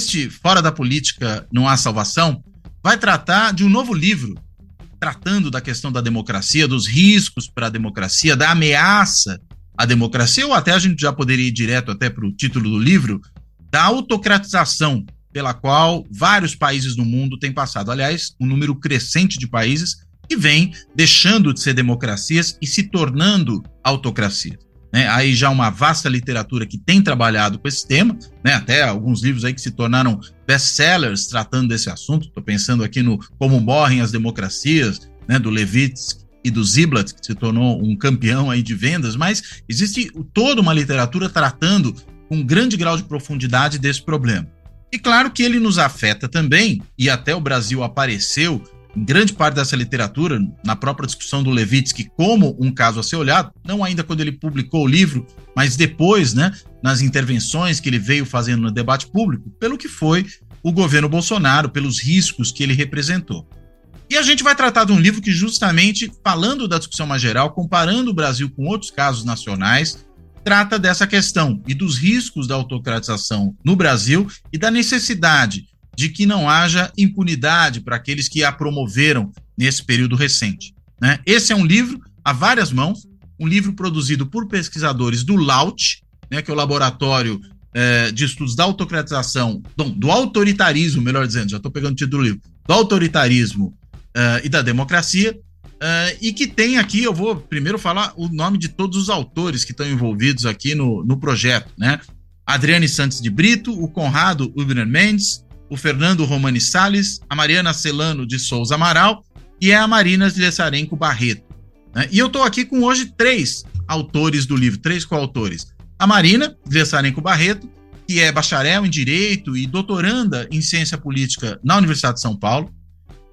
Este Fora da Política Não Há Salvação vai tratar de um novo livro tratando da questão da democracia, dos riscos para a democracia, da ameaça à democracia, ou até a gente já poderia ir direto até para o título do livro, da autocratização pela qual vários países no mundo têm passado. Aliás, um número crescente de países que vem deixando de ser democracias e se tornando autocracias. Né? Aí já uma vasta literatura que tem trabalhado com esse tema, né? até alguns livros aí que se tornaram best-sellers tratando desse assunto. Estou pensando aqui no Como Morrem as Democracias, né? do Levitsky e do Ziblatt, que se tornou um campeão aí de vendas, mas existe toda uma literatura tratando com grande grau de profundidade desse problema. E claro que ele nos afeta também, e até o Brasil apareceu grande parte dessa literatura, na própria discussão do Levitsky, como um caso a ser olhado, não ainda quando ele publicou o livro, mas depois, né, nas intervenções que ele veio fazendo no debate público, pelo que foi o governo Bolsonaro, pelos riscos que ele representou. E a gente vai tratar de um livro que, justamente falando da discussão mais geral, comparando o Brasil com outros casos nacionais, trata dessa questão e dos riscos da autocratização no Brasil e da necessidade de que não haja impunidade para aqueles que a promoveram nesse período recente. Né? Esse é um livro a várias mãos, um livro produzido por pesquisadores do LAUT, né, que é o Laboratório é, de Estudos da Autocratização, do, do autoritarismo, melhor dizendo, já estou pegando o título do livro, do autoritarismo é, e da democracia, é, e que tem aqui, eu vou primeiro falar o nome de todos os autores que estão envolvidos aqui no, no projeto, né? Adriane Santos de Brito, o Conrado Ubner Mendes, o Fernando Romani Salles, a Mariana Celano de Souza Amaral e a Marina Lessarenco Barreto. Né? E eu estou aqui com hoje três autores do livro, três coautores. A Marina Lessarenco Barreto, que é bacharel em Direito e doutoranda em Ciência Política na Universidade de São Paulo.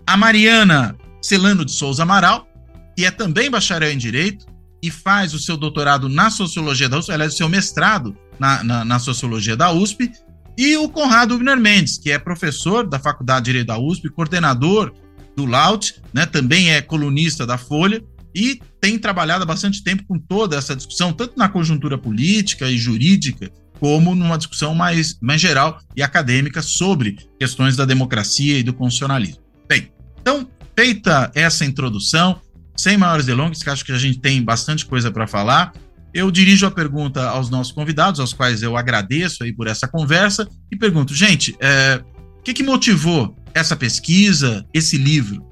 A Mariana Celano de Souza Amaral, que é também bacharel em Direito e faz o seu doutorado na Sociologia da USP, aliás, o seu mestrado na, na, na Sociologia da USP, e o Conrado Ubner Mendes, que é professor da Faculdade de Direito da USP, coordenador do LAUT, né, também é colunista da Folha e tem trabalhado há bastante tempo com toda essa discussão, tanto na conjuntura política e jurídica, como numa discussão mais, mais geral e acadêmica sobre questões da democracia e do constitucionalismo. Bem, então, feita essa introdução, sem maiores delongas, que acho que a gente tem bastante coisa para falar, eu dirijo a pergunta aos nossos convidados, aos quais eu agradeço aí por essa conversa, e pergunto, gente, é, o que, que motivou essa pesquisa, esse livro?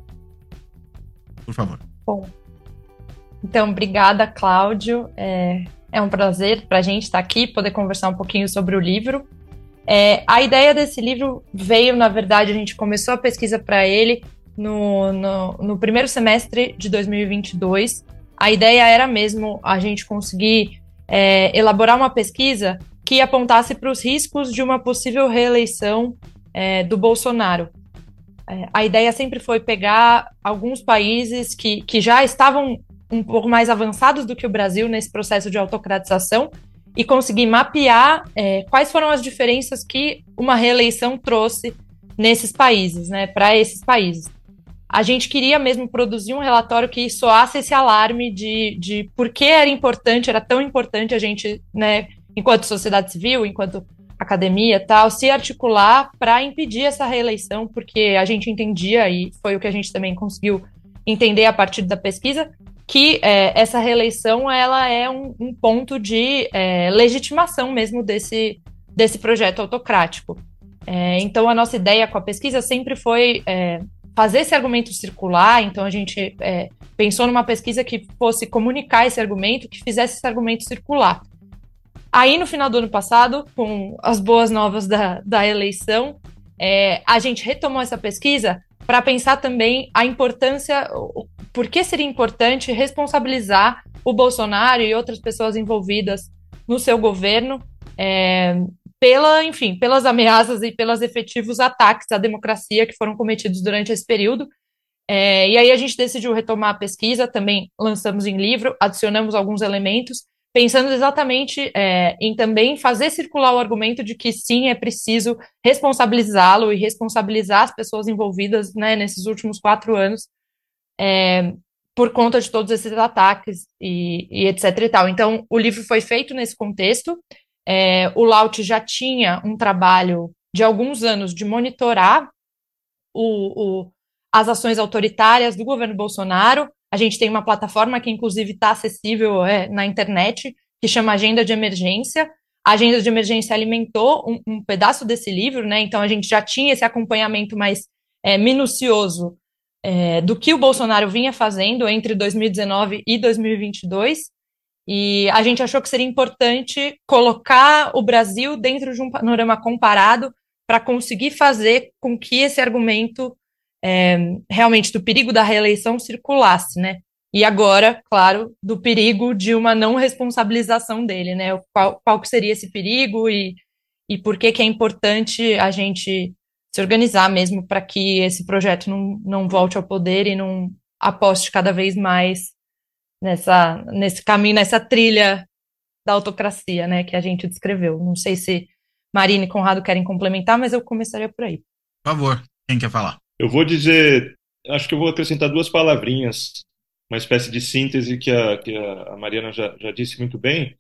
Por favor. Bom, então, obrigada, Cláudio. É, é um prazer para a gente estar aqui, poder conversar um pouquinho sobre o livro. É, a ideia desse livro veio, na verdade, a gente começou a pesquisa para ele no, no, no, primeiro semestre de 2022, a ideia era mesmo a gente conseguir é, elaborar uma pesquisa que apontasse para os riscos de uma possível reeleição é, do Bolsonaro. É, a ideia sempre foi pegar alguns países que, que já estavam um pouco mais avançados do que o Brasil nesse processo de autocratização e conseguir mapear é, quais foram as diferenças que uma reeleição trouxe nesses países, né, para esses países a gente queria mesmo produzir um relatório que soasse esse alarme de, de por que era importante, era tão importante a gente, né, enquanto sociedade civil, enquanto academia tal, se articular para impedir essa reeleição, porque a gente entendia, e foi o que a gente também conseguiu entender a partir da pesquisa, que é, essa reeleição ela é um, um ponto de é, legitimação mesmo desse, desse projeto autocrático. É, então, a nossa ideia com a pesquisa sempre foi é, fazer esse argumento circular. Então, a gente é, pensou numa pesquisa que fosse comunicar esse argumento, que fizesse esse argumento circular. Aí, no final do ano passado, com as boas novas da, da eleição, é, a gente retomou essa pesquisa para pensar também a importância, por que seria importante responsabilizar o Bolsonaro e outras pessoas envolvidas no seu governo, é, pela, enfim, pelas ameaças e pelos efetivos ataques à democracia que foram cometidos durante esse período. É, e aí a gente decidiu retomar a pesquisa, também lançamos em livro, adicionamos alguns elementos, pensando exatamente é, em também fazer circular o argumento de que sim, é preciso responsabilizá-lo e responsabilizar as pessoas envolvidas né, nesses últimos quatro anos é, por conta de todos esses ataques e, e, etc e tal. Então, o livro foi feito nesse contexto. É, o Laut já tinha um trabalho de alguns anos de monitorar o, o, as ações autoritárias do governo Bolsonaro. A gente tem uma plataforma que, inclusive, está acessível é, na internet, que chama Agenda de Emergência. A Agenda de Emergência alimentou um, um pedaço desse livro, né? Então, a gente já tinha esse acompanhamento mais é, minucioso é, do que o Bolsonaro vinha fazendo entre 2019 e 2022. E a gente achou que seria importante colocar o Brasil dentro de um panorama comparado para conseguir fazer com que esse argumento é, realmente do perigo da reeleição circulasse, né? E agora, claro, do perigo de uma não responsabilização dele, né? Qual, qual seria esse perigo e, e por que, que é importante a gente se organizar mesmo para que esse projeto não, não volte ao poder e não aposte cada vez mais nessa, nesse caminho, nessa trilha da autocracia, né, que a gente descreveu. Não sei se Marina e Conrado querem complementar, mas eu começaria por aí. Por favor, quem quer falar? Eu vou dizer, acho que eu vou acrescentar duas palavrinhas, uma espécie de síntese que a, que a Mariana já, já disse muito bem,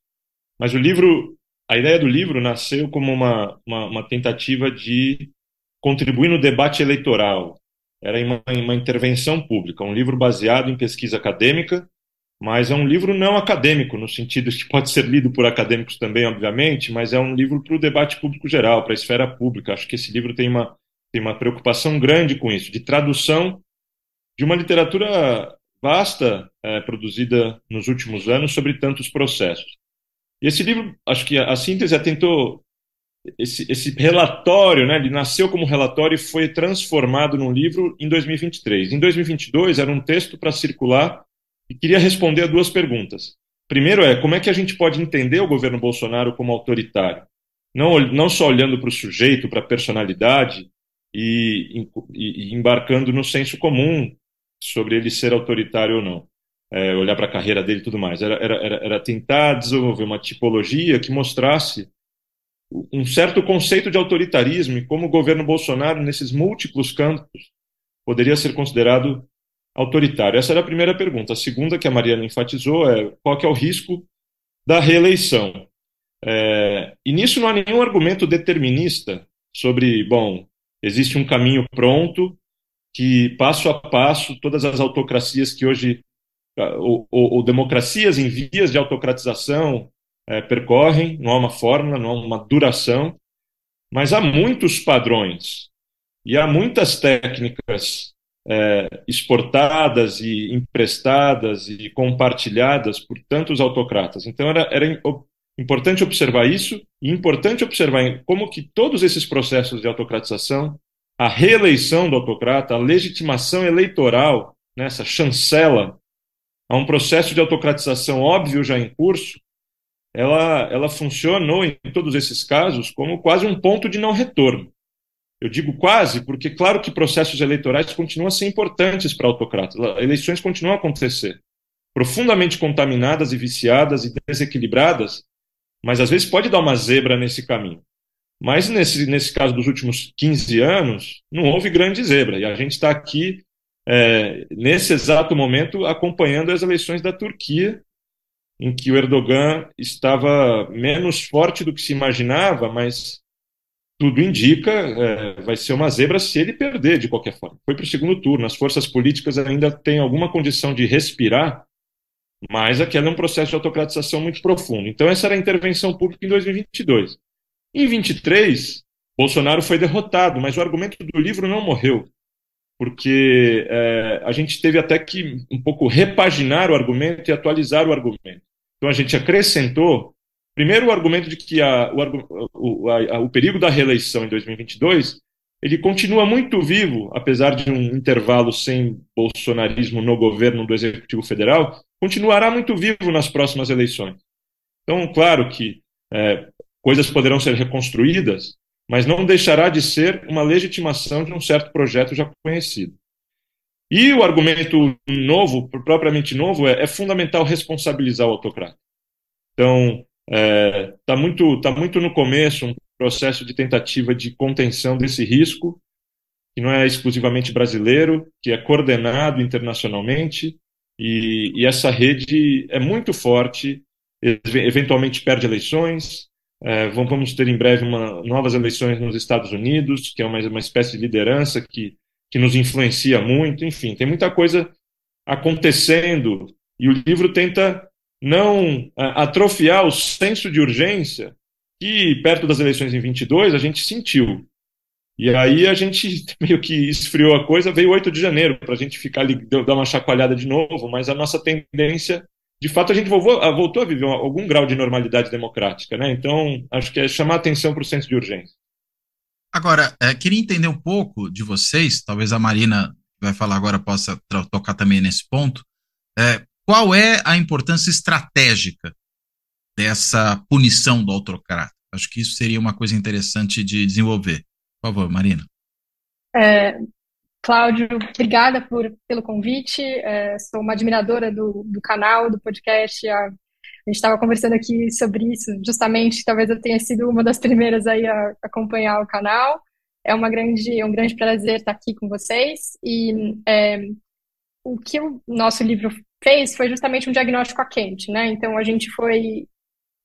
mas o livro, a ideia do livro nasceu como uma, uma, uma tentativa de contribuir no debate eleitoral. Era uma, uma intervenção pública, um livro baseado em pesquisa acadêmica, mas é um livro não acadêmico, no sentido que pode ser lido por acadêmicos também, obviamente, mas é um livro para o debate público geral, para a esfera pública. Acho que esse livro tem uma, tem uma preocupação grande com isso, de tradução de uma literatura vasta é, produzida nos últimos anos sobre tantos processos. E esse livro, acho que a, a síntese tentou esse, esse relatório, né, ele nasceu como relatório e foi transformado num livro em 2023. Em 2022 era um texto para circular e queria responder a duas perguntas. Primeiro é como é que a gente pode entender o governo Bolsonaro como autoritário, não, não só olhando para o sujeito, para a personalidade e, e, e, embarcando no senso comum sobre ele ser autoritário ou não. É, olhar para a carreira dele e tudo mais. Era, era, era tentar desenvolver uma tipologia que mostrasse um certo conceito de autoritarismo e como o governo Bolsonaro, nesses múltiplos campos, poderia ser considerado autoritário. Essa era a primeira pergunta. A segunda, que a Mariana enfatizou, é qual é o risco da reeleição. É, e nisso não há nenhum argumento determinista sobre, bom, existe um caminho pronto que, passo a passo, todas as autocracias que hoje, ou, ou, ou democracias em vias de autocratização, é, percorrem, não há uma fórmula, não há uma duração, mas há muitos padrões e há muitas técnicas é, exportadas e emprestadas e compartilhadas por tantos autocratas. Então era, era importante observar isso e importante observar como que todos esses processos de autocratização, a reeleição do autocrata, a legitimação eleitoral, né, chancela, a um processo de autocratização óbvio já em curso, ela, ela funcionou em todos esses casos como quase um ponto de não retorno. Eu digo quase porque, claro que processos eleitorais continuam a ser importantes para autocratas, eleições continuam a acontecer, profundamente contaminadas e viciadas e desequilibradas, mas às vezes pode dar uma zebra nesse caminho. Mas nesse, nesse caso dos últimos 15 anos, não houve grande zebra, e a gente está aqui, é, nesse exato momento, acompanhando as eleições da Turquia, em que o Erdogan estava menos forte do que se imaginava, mas tudo indica é, vai ser uma zebra se ele perder de qualquer forma. Foi para o segundo turno, as forças políticas ainda têm alguma condição de respirar, mas aquele é um processo de autocratização muito profundo. Então essa era a intervenção pública em 2022. Em 23, Bolsonaro foi derrotado, mas o argumento do livro não morreu, porque é, a gente teve até que um pouco repaginar o argumento e atualizar o argumento. Então a gente acrescentou, primeiro, o argumento de que a, o, o, a, o perigo da reeleição em 2022 ele continua muito vivo, apesar de um intervalo sem bolsonarismo no governo do Executivo Federal, continuará muito vivo nas próximas eleições. Então, claro que é, coisas poderão ser reconstruídas, mas não deixará de ser uma legitimação de um certo projeto já conhecido. E o argumento novo, propriamente novo, é, é fundamental responsabilizar o autocrata. Então, está é, tá muito, tá muito no começo um processo de tentativa de contenção desse risco, que não é exclusivamente brasileiro, que é coordenado internacionalmente, e, e essa rede é muito forte, eventualmente perde eleições, é, vamos ter em breve uma, novas eleições nos Estados Unidos, que é uma, uma espécie de liderança que, que nos influencia muito, enfim, tem muita coisa acontecendo, e o livro tenta não atrofiar o senso de urgência que, perto das eleições em 22, a gente sentiu. E aí a gente meio que esfriou a coisa, veio 8 de janeiro, para a gente ficar dar uma chacoalhada de novo, mas a nossa tendência, de fato, a gente voltou, voltou a viver algum grau de normalidade democrática, né? Então, acho que é chamar atenção para o senso de urgência. Agora, é, queria entender um pouco de vocês, talvez a Marina vai falar agora possa tocar também nesse ponto. É, qual é a importância estratégica dessa punição do autocrata? Acho que isso seria uma coisa interessante de desenvolver. Por favor, Marina. É, Cláudio, obrigada por, pelo convite. É, sou uma admiradora do, do canal, do podcast. A, a gente estava conversando aqui sobre isso, justamente. Talvez eu tenha sido uma das primeiras aí a acompanhar o canal. É uma grande, é um grande prazer estar aqui com vocês. E é, o que o nosso livro fez foi justamente um diagnóstico a quente, né? Então a gente foi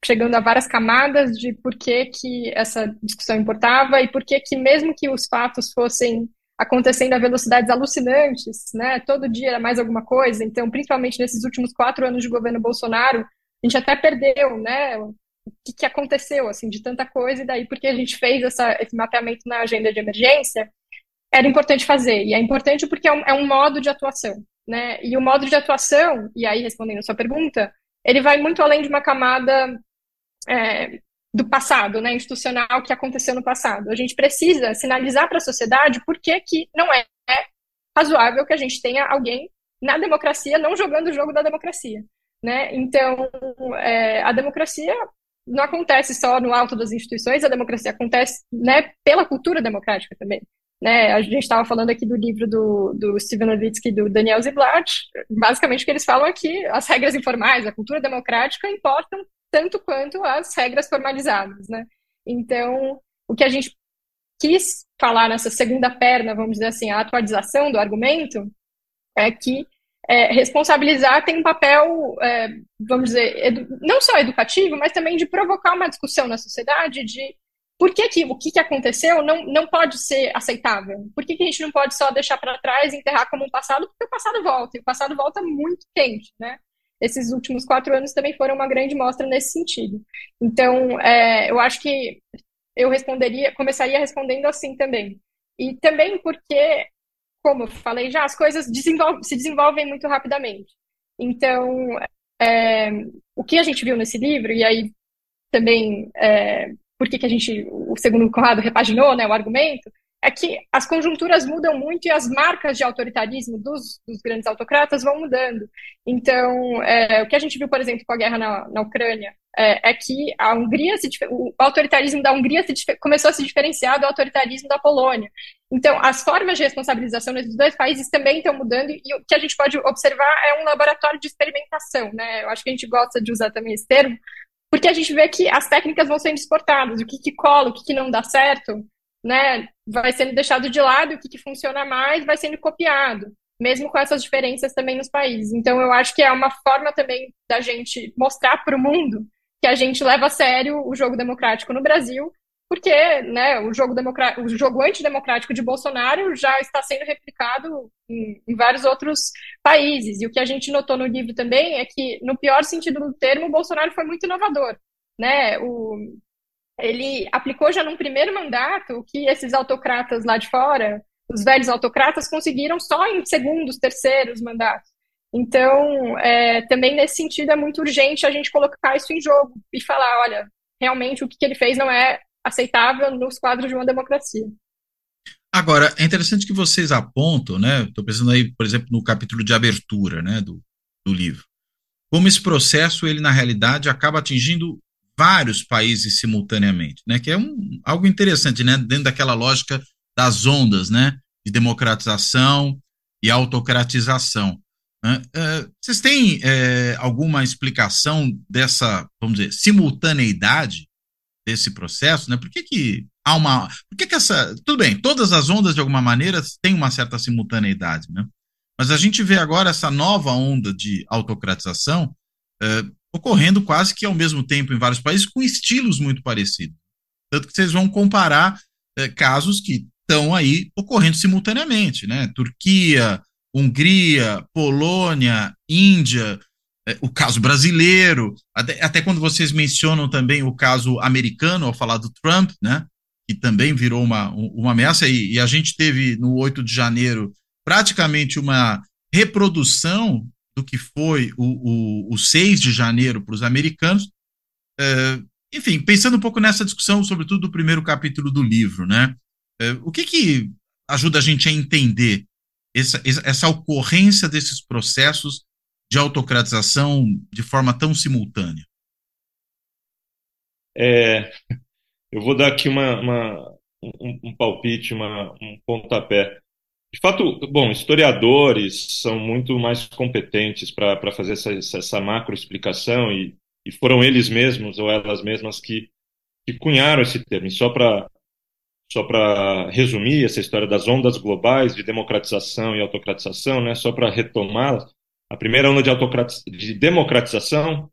chegando a várias camadas de por que, que essa discussão importava e por que, que mesmo que os fatos fossem acontecendo a velocidades alucinantes, né? Todo dia era mais alguma coisa. Então, principalmente nesses últimos quatro anos de governo Bolsonaro, a gente até perdeu, né? O que, que aconteceu, assim, de tanta coisa, e daí porque a gente fez essa, esse mapeamento na agenda de emergência, era importante fazer. E é importante porque é um, é um modo de atuação, né? E o modo de atuação, e aí respondendo a sua pergunta, ele vai muito além de uma camada é, do passado, né, institucional que aconteceu no passado. A gente precisa sinalizar para a sociedade por que, que não é razoável que a gente tenha alguém na democracia não jogando o jogo da democracia. Né? Então, é, a democracia não acontece só no alto das instituições, a democracia acontece né, pela cultura democrática também. Né? A gente estava falando aqui do livro do, do Steven Levitsky e do Daniel Ziblatt. Basicamente, o que eles falam é que as regras informais, a cultura democrática importam tanto quanto as regras formalizadas, né? Então, o que a gente quis falar nessa segunda perna, vamos dizer assim, a atualização do argumento, é que é, responsabilizar tem um papel, é, vamos dizer, não só educativo, mas também de provocar uma discussão na sociedade de por que, que o que, que aconteceu não, não pode ser aceitável? Por que, que a gente não pode só deixar para trás e enterrar como um passado? Porque o passado volta, e o passado volta muito quente, né? esses últimos quatro anos também foram uma grande mostra nesse sentido. Então, é, eu acho que eu responderia, começaria respondendo assim também. E também porque, como eu falei já, as coisas se desenvolvem muito rapidamente. Então, é, o que a gente viu nesse livro, e aí também é, por que, que a gente, o segundo Conrado repaginou né, o argumento, é que as conjunturas mudam muito e as marcas de autoritarismo dos, dos grandes autocratas vão mudando. Então, é, o que a gente viu, por exemplo, com a guerra na, na Ucrânia, é, é, que a Hungria se, o autoritarismo da Hungria se, começou a se diferenciar do autoritarismo da Polônia. Então, as formas de responsabilização nesses dois países também estão mudando e o que a gente pode observar é um laboratório de experimentação, né? Eu acho que a gente gosta de usar também esse termo, porque a gente vê que as técnicas vão sendo exportadas, o que, que cola, o que, que não dá certo, né, vai sendo deixado de lado, o que, que funciona mais vai sendo copiado, mesmo com essas diferenças também nos países. Então, eu acho que é uma forma também da gente mostrar para o mundo que a gente leva a sério o jogo democrático no Brasil, porque né, o, jogo o jogo antidemocrático de Bolsonaro já está sendo replicado em, em, vários outros países. E o que a gente notou no livro também é que, no pior sentido do termo, o Bolsonaro foi muito inovador. Né? O, ele aplicou já num primeiro mandato o que esses autocratas lá de fora, os velhos autocratas, conseguiram só em segundos, terceiros mandatos. Então, é, também nesse sentido, é muito urgente a gente colocar isso em jogo e falar: olha, realmente o que ele fez não é aceitável nos quadros de uma democracia. Agora, é interessante que vocês apontam, né? Estou pensando aí, por exemplo, no capítulo de abertura né, do, do livro. como esse processo, ele na realidade acaba atingindo vários países simultaneamente, né? Que é um, algo interessante, né? Dentro daquela lógica das ondas, né? De democratização e autocratização. Né? É, vocês têm é, alguma explicação dessa, vamos dizer, simultaneidade desse processo, né? Por que, que há uma. Por que, que essa. Tudo bem, todas as ondas, de alguma maneira, têm uma certa simultaneidade, né? Mas a gente vê agora essa nova onda de autocratização é, ocorrendo quase que ao mesmo tempo em vários países, com estilos muito parecidos. Tanto que vocês vão comparar é, casos que estão aí ocorrendo simultaneamente, né? Turquia, Hungria, Polônia, Índia, o caso brasileiro, até, até, quando vocês mencionam também o caso americano, ao falar do Trump, né? Que também virou uma, uma ameaça, e, e a gente teve no 8 de janeiro praticamente uma reprodução do que foi o, o, o 6 de janeiro para os americanos. É, enfim, pensando um pouco nessa discussão, sobretudo do primeiro capítulo do livro, né? É, o que, que ajuda a gente a entender essa, essa ocorrência desses processos de autocratização de forma tão simultânea? É, eu vou dar aqui uma, uma um, um, palpite, uma, um pontapé. De fato, bom, historiadores são muito mais competentes para fazer essa, essa macro explicação e, e, foram eles mesmos ou elas mesmas que, que cunharam esse termo. E só para só para resumir essa história das ondas globais de democratização e autocratização, né, só para retomar, a primeira onda de, de democratização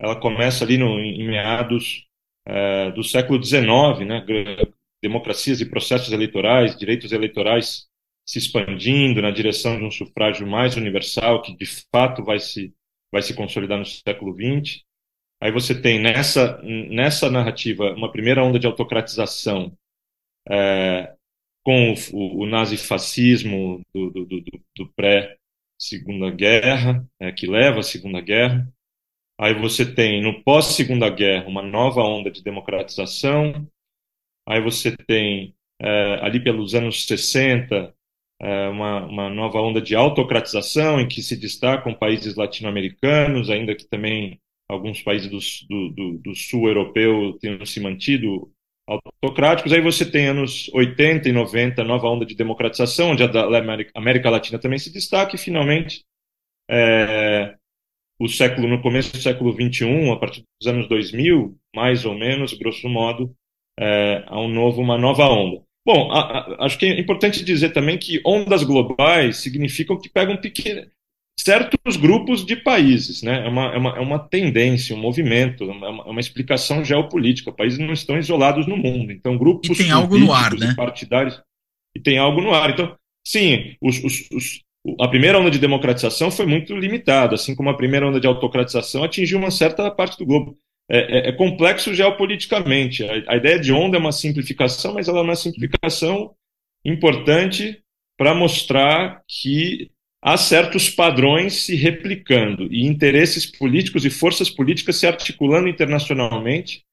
ela começa ali no, em meados é, do século XIX, né, democracias e processos eleitorais, direitos eleitorais se expandindo na direção de um sufrágio mais universal, que de fato vai se, vai se consolidar no século XX. Aí você tem nessa, nessa narrativa uma primeira onda de autocratização é, com o, o nazifascismo do, do, do, do pré-Segunda Guerra, é, que leva à Segunda Guerra. Aí você tem, no pós-Segunda Guerra, uma nova onda de democratização. Aí você tem, é, ali pelos anos 60, é, uma, uma nova onda de autocratização, em que se destacam países latino-americanos, ainda que também alguns países do, do, do sul europeu tenham se mantido autocráticos. Aí você tem anos 80 e 90, nova onda de democratização, onde a América Latina também se destaca, e finalmente é, o século, no começo do século 21, a partir dos anos 2000, mais ou menos, grosso modo, é, há um novo, uma nova onda. Bom, a, a, acho que é importante dizer também que ondas globais significam que pegam pequeno, certos grupos de países, né? É uma, é uma, é uma tendência, um movimento, é uma, é uma, explicação geopolítica. Países não estão isolados no mundo, então grupos e tem algo no ar, né? partidários e tem algo no ar. Então, sim, os, os, os, a primeira onda de democratização foi muito limitada, assim como a primeira onda de autocratização atingiu uma certa parte do globo é, é, é complexo geopoliticamente. A, a, ideia de onda é uma simplificação, mas ela é uma simplificação importante para mostrar que há certos padrões se replicando e interesses políticos e forças políticas se articulando internacionalmente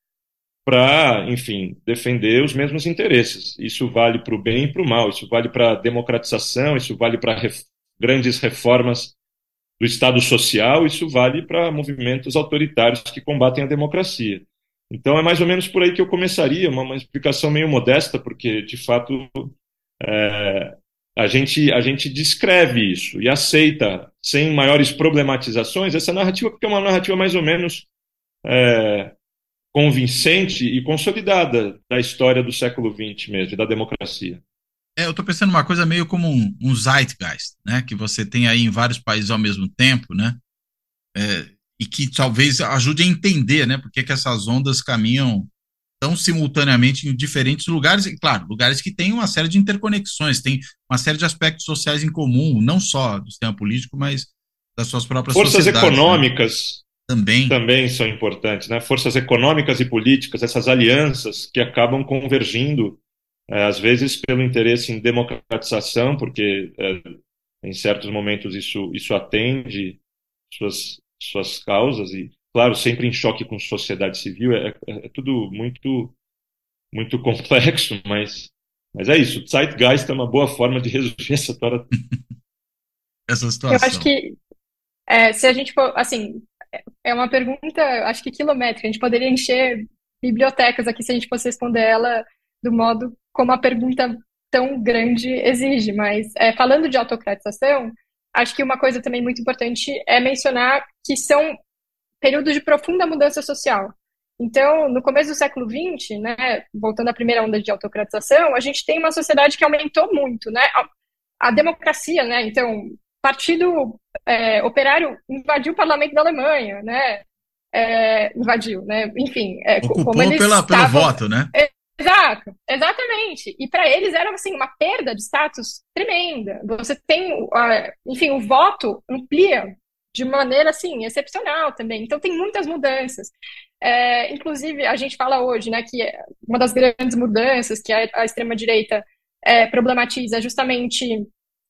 para, enfim, defender os mesmos interesses. Isso vale para o bem e para o mal, isso vale para a democratização, isso vale para ref grandes reformas do Estado social, isso vale para movimentos autoritários que combatem a democracia. Então é mais ou menos por aí que eu começaria, uma, uma explicação meio modesta, porque de fato é, a, gente, a gente descreve isso e aceita, sem maiores problematizações, essa narrativa, porque é uma narrativa mais ou menos é, convincente e consolidada da história do século XX mesmo, da democracia. É, eu estou pensando uma coisa meio como um, um zeitgeist, né? Que você tem aí em vários países ao mesmo tempo, né? É, e que talvez ajude a entender, né? Porque que essas ondas caminham tão simultaneamente em diferentes lugares, e claro, lugares que têm uma série de interconexões, tem uma série de aspectos sociais em comum, não só do sistema político, mas das suas próprias Forças né? econômicas né? também. também são importantes, né? Forças econômicas e políticas, essas alianças que acabam convergindo é, às vezes pelo interesse em democratização, porque é, em certos momentos isso, isso atende suas, suas causas, e, claro, sempre em choque com sociedade civil, é, é, é tudo muito, muito complexo, mas, mas é isso. Zeitgeist é uma boa forma de resumir essa história. essa situação. Eu acho que, é, se a gente for, assim, é uma pergunta, acho que quilométrica. A gente poderia encher bibliotecas aqui se a gente fosse responder ela do modo como a pergunta tão grande exige. Mas é, falando de autocratização, acho que uma coisa também muito importante é mencionar que são períodos de profunda mudança social. Então, no começo do século XX, né, voltando à primeira onda de autocratização, a gente tem uma sociedade que aumentou muito, né? A, a democracia, né? Então, partido é, operário invadiu o parlamento da Alemanha, né? É, invadiu, né? Enfim, é, ocupou pela, estavam... pelo voto, né? Exato, exatamente. E para eles era assim uma perda de status tremenda. Você tem, enfim, o voto amplia de maneira assim excepcional também. Então tem muitas mudanças. É, inclusive a gente fala hoje, né, que uma das grandes mudanças que a, a extrema direita é, problematiza é justamente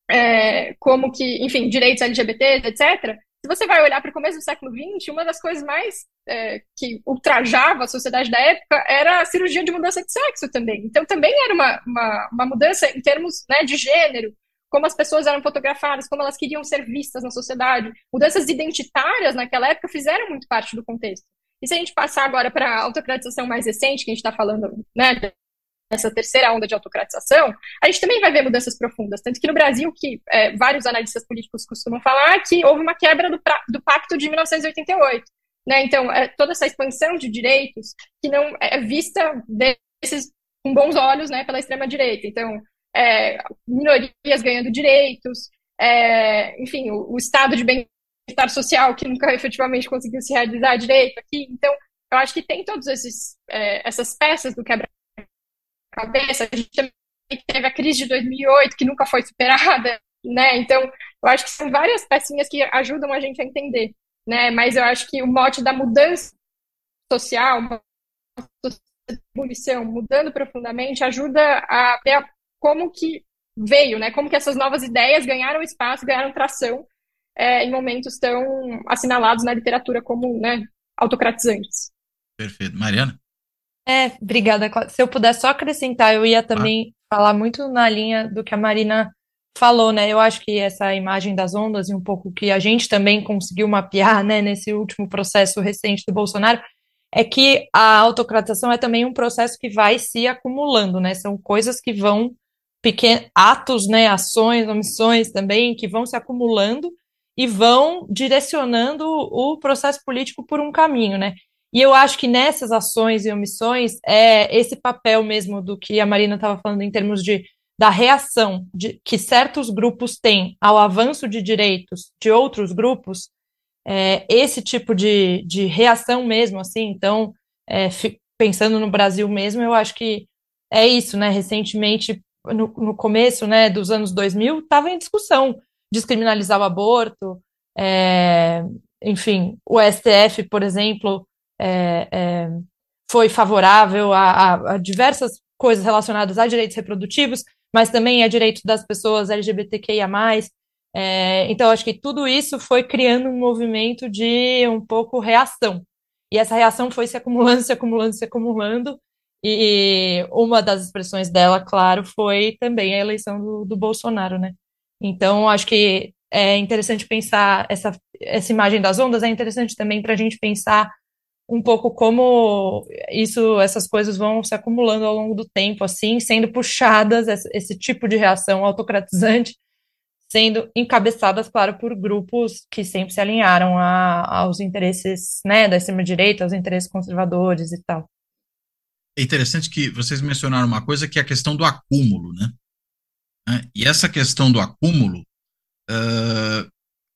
é, como que, enfim, direitos LGBTs, etc. Se você vai olhar para o começo do século XX, uma das coisas mais é, que ultrajava a sociedade da época era a cirurgia de mudança de sexo também. Então, também era uma, uma, uma mudança em termos né, de gênero, como as pessoas eram fotografadas, como elas queriam ser vistas na sociedade. Mudanças identitárias naquela época fizeram muito parte do contexto. E se a gente passar agora para a autocratização mais recente, que a gente está falando né, nessa terceira onda de autocratização, a gente também vai ver mudanças profundas. Tanto que no Brasil, que é, vários analistas políticos costumam falar que houve uma quebra do, do pacto de 1988. Né? Então, é, toda essa expansão de direitos que não é vista desses, com bons olhos né, pela extrema-direita. Então, é, minorias ganhando direitos, é, enfim, o, o estado de bem-estar social que nunca efetivamente conseguiu se realizar direito aqui. Então, eu acho que tem todas é, essas peças do quebra cabeça. A gente também teve a crise de 2008, que nunca foi superada, né? Então, eu acho que são várias pecinhas que ajudam a gente a entender, né? Mas eu acho que o mote da mudança social, uma ebulição, mudando profundamente, ajuda a ver como que veio, né? Como que essas novas ideias ganharam espaço, ganharam tração é, em momentos tão assinalados na literatura como, né, autocratizantes. Perfeito. Mariana? É, obrigada. Se eu puder só acrescentar, eu ia também ah. falar muito na linha do que a Marina falou, né? Eu acho que essa imagem das ondas e um pouco que a gente também conseguiu mapear, né, nesse último processo recente do Bolsonaro, é que a autocratização é também um processo que vai se acumulando, né? São coisas que vão pequenos atos, né, ações, omissões também que vão se acumulando e vão direcionando o processo político por um caminho, né? E eu acho que nessas ações e omissões é esse papel mesmo do que a Marina estava falando em termos de da reação de, que certos grupos têm ao avanço de direitos de outros grupos, é, esse tipo de, de reação mesmo, assim, então, é, pensando no Brasil mesmo, eu acho que é isso, né, recentemente, no, no começo, né, dos anos 2000, estava em discussão descriminalizar o aborto, é, enfim, o STF, por exemplo, é, é, foi favorável a, a, a, diversas coisas relacionadas a direitos reprodutivos, mas também a direitos das pessoas LGBTQIA+. É, então, acho que tudo isso foi criando um movimento de um pouco reação. E essa reação foi se acumulando, se acumulando, se acumulando. E uma das expressões dela, claro, foi também a eleição do, do Bolsonaro, né? Então, acho que é interessante pensar essa, essa imagem das ondas, é interessante também para a gente pensar um pouco como isso, essas coisas vão se acumulando ao longo do tempo, assim, sendo puxadas, esse, tipo de reação autocratizante, sendo encabeçadas, claro, por grupos que sempre se alinharam a, aos interesses, né, da extrema-direita, aos interesses conservadores e tal. É interessante que vocês mencionaram uma coisa que é a questão do acúmulo, né? E essa questão do acúmulo uh,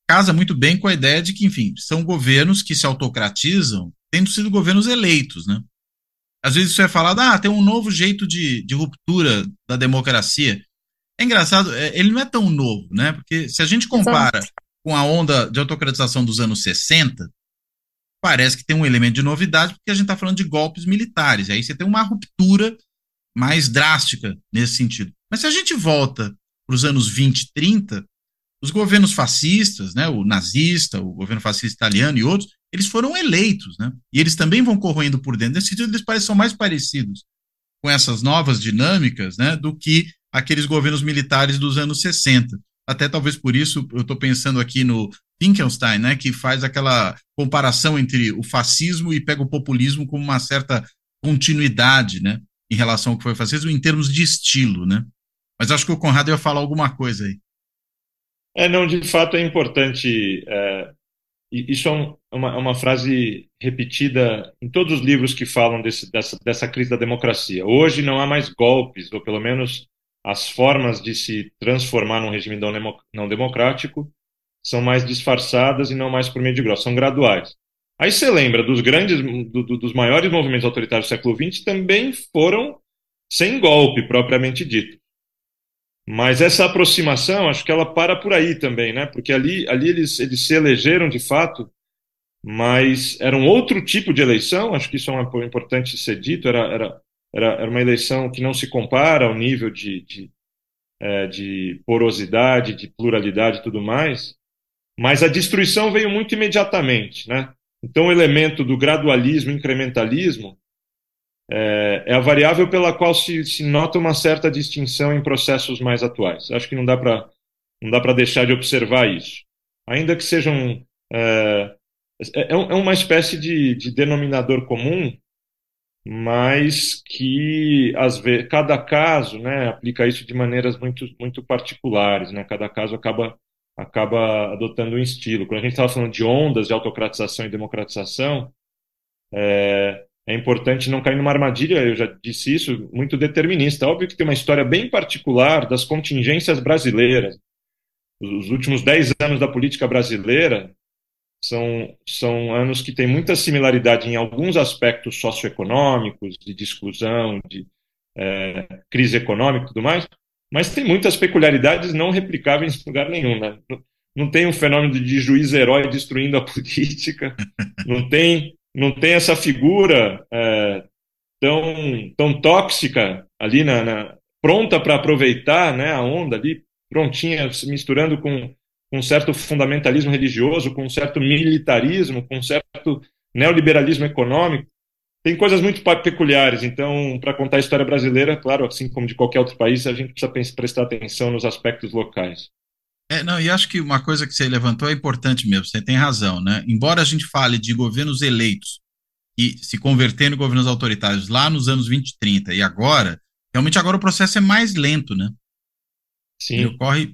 casa muito bem com a ideia de que, enfim, são governos que se autocratizam tendo sido governos eleitos, né? Às vezes isso é falado, ah, tem um novo jeito de, de ruptura da democracia. É engraçado, é, ele não é tão novo, né? Porque se a gente compara Exato. com a onda de autocratização dos anos 60, parece que tem um elemento de novidade, porque a gente está falando de golpes militares. Aí você tem uma ruptura mais drástica nesse sentido. Mas se a gente volta para os anos 20 e 30, os governos fascistas, né, o nazista, o governo fascista italiano e outros, eles foram eleitos, né? E eles também vão corroendo por dentro. Nesse sentido, eles parecem mais parecidos com essas novas dinâmicas, né, do que aqueles governos militares dos anos 60. Até talvez por isso, eu estou pensando aqui no Finkelstein, né, que faz aquela comparação entre o fascismo e pega o populismo como uma certa continuidade, né, em relação ao que foi o fascismo em termos de estilo, né? Mas acho que o Conrado ia falar alguma coisa aí. É, não, de fato é importante. É, isso é um, uma, uma, frase repetida em todos os livros que falam desse, dessa, dessa crise da democracia. Hoje não há mais golpes, ou pelo menos as formas de se transformar num regime não democrático são mais disfarçadas e não mais por meio de grosso, são graduais. Aí você lembra dos grandes, do, do, dos maiores movimentos autoritários do século XX também foram sem golpe propriamente dito. Mas essa aproximação, acho que ela para por aí também, né? Porque ali, ali eles, eles se elegeram de fato, mas era um outro tipo de eleição, acho que isso é importante ser dito, era, era, era, era uma eleição que não se compara ao nível de, de, é, de porosidade, de pluralidade e tudo mais, mas a destruição veio muito imediatamente, né? Então o elemento do gradualismo, incrementalismo, é, é a variável pela qual se, se, nota uma certa distinção em processos mais atuais. Acho que não dá para não dá para deixar de observar isso, ainda que sejam é, é, é uma espécie de, de, denominador comum, mas que às vezes cada caso, né, aplica isso de maneiras muito muito particulares, né? Cada caso acaba acaba adotando um estilo. Quando a gente estava falando de ondas de autocratização e democratização, é, é importante não cair numa armadilha, eu já disse isso, muito determinista. Óbvio que tem uma história bem particular das contingências brasileiras. Os últimos dez anos da política brasileira são, são anos que têm muita similaridade em alguns aspectos socioeconômicos, de exclusão, de é, crise econômica e tudo mais, mas tem muitas peculiaridades não replicáveis em lugar nenhum. Né? Não tem um fenômeno de juiz herói destruindo a política, não tem não tem essa figura é, tão, tão tóxica ali na, na pronta para aproveitar né, a onda ali, prontinha, misturando com um certo fundamentalismo religioso, com um certo militarismo, com um certo neoliberalismo econômico. Tem coisas muito peculiares. Então, para contar a história brasileira, claro, assim como de qualquer outro país, a gente precisa prestar atenção nos aspectos locais. É, não, e acho que uma coisa que você levantou é importante mesmo, você tem razão, né? Embora a gente fale de governos eleitos e se convertendo em governos autoritários lá nos anos 20 e 30 e agora, realmente agora o processo é mais lento, né? Sim. Ele ocorre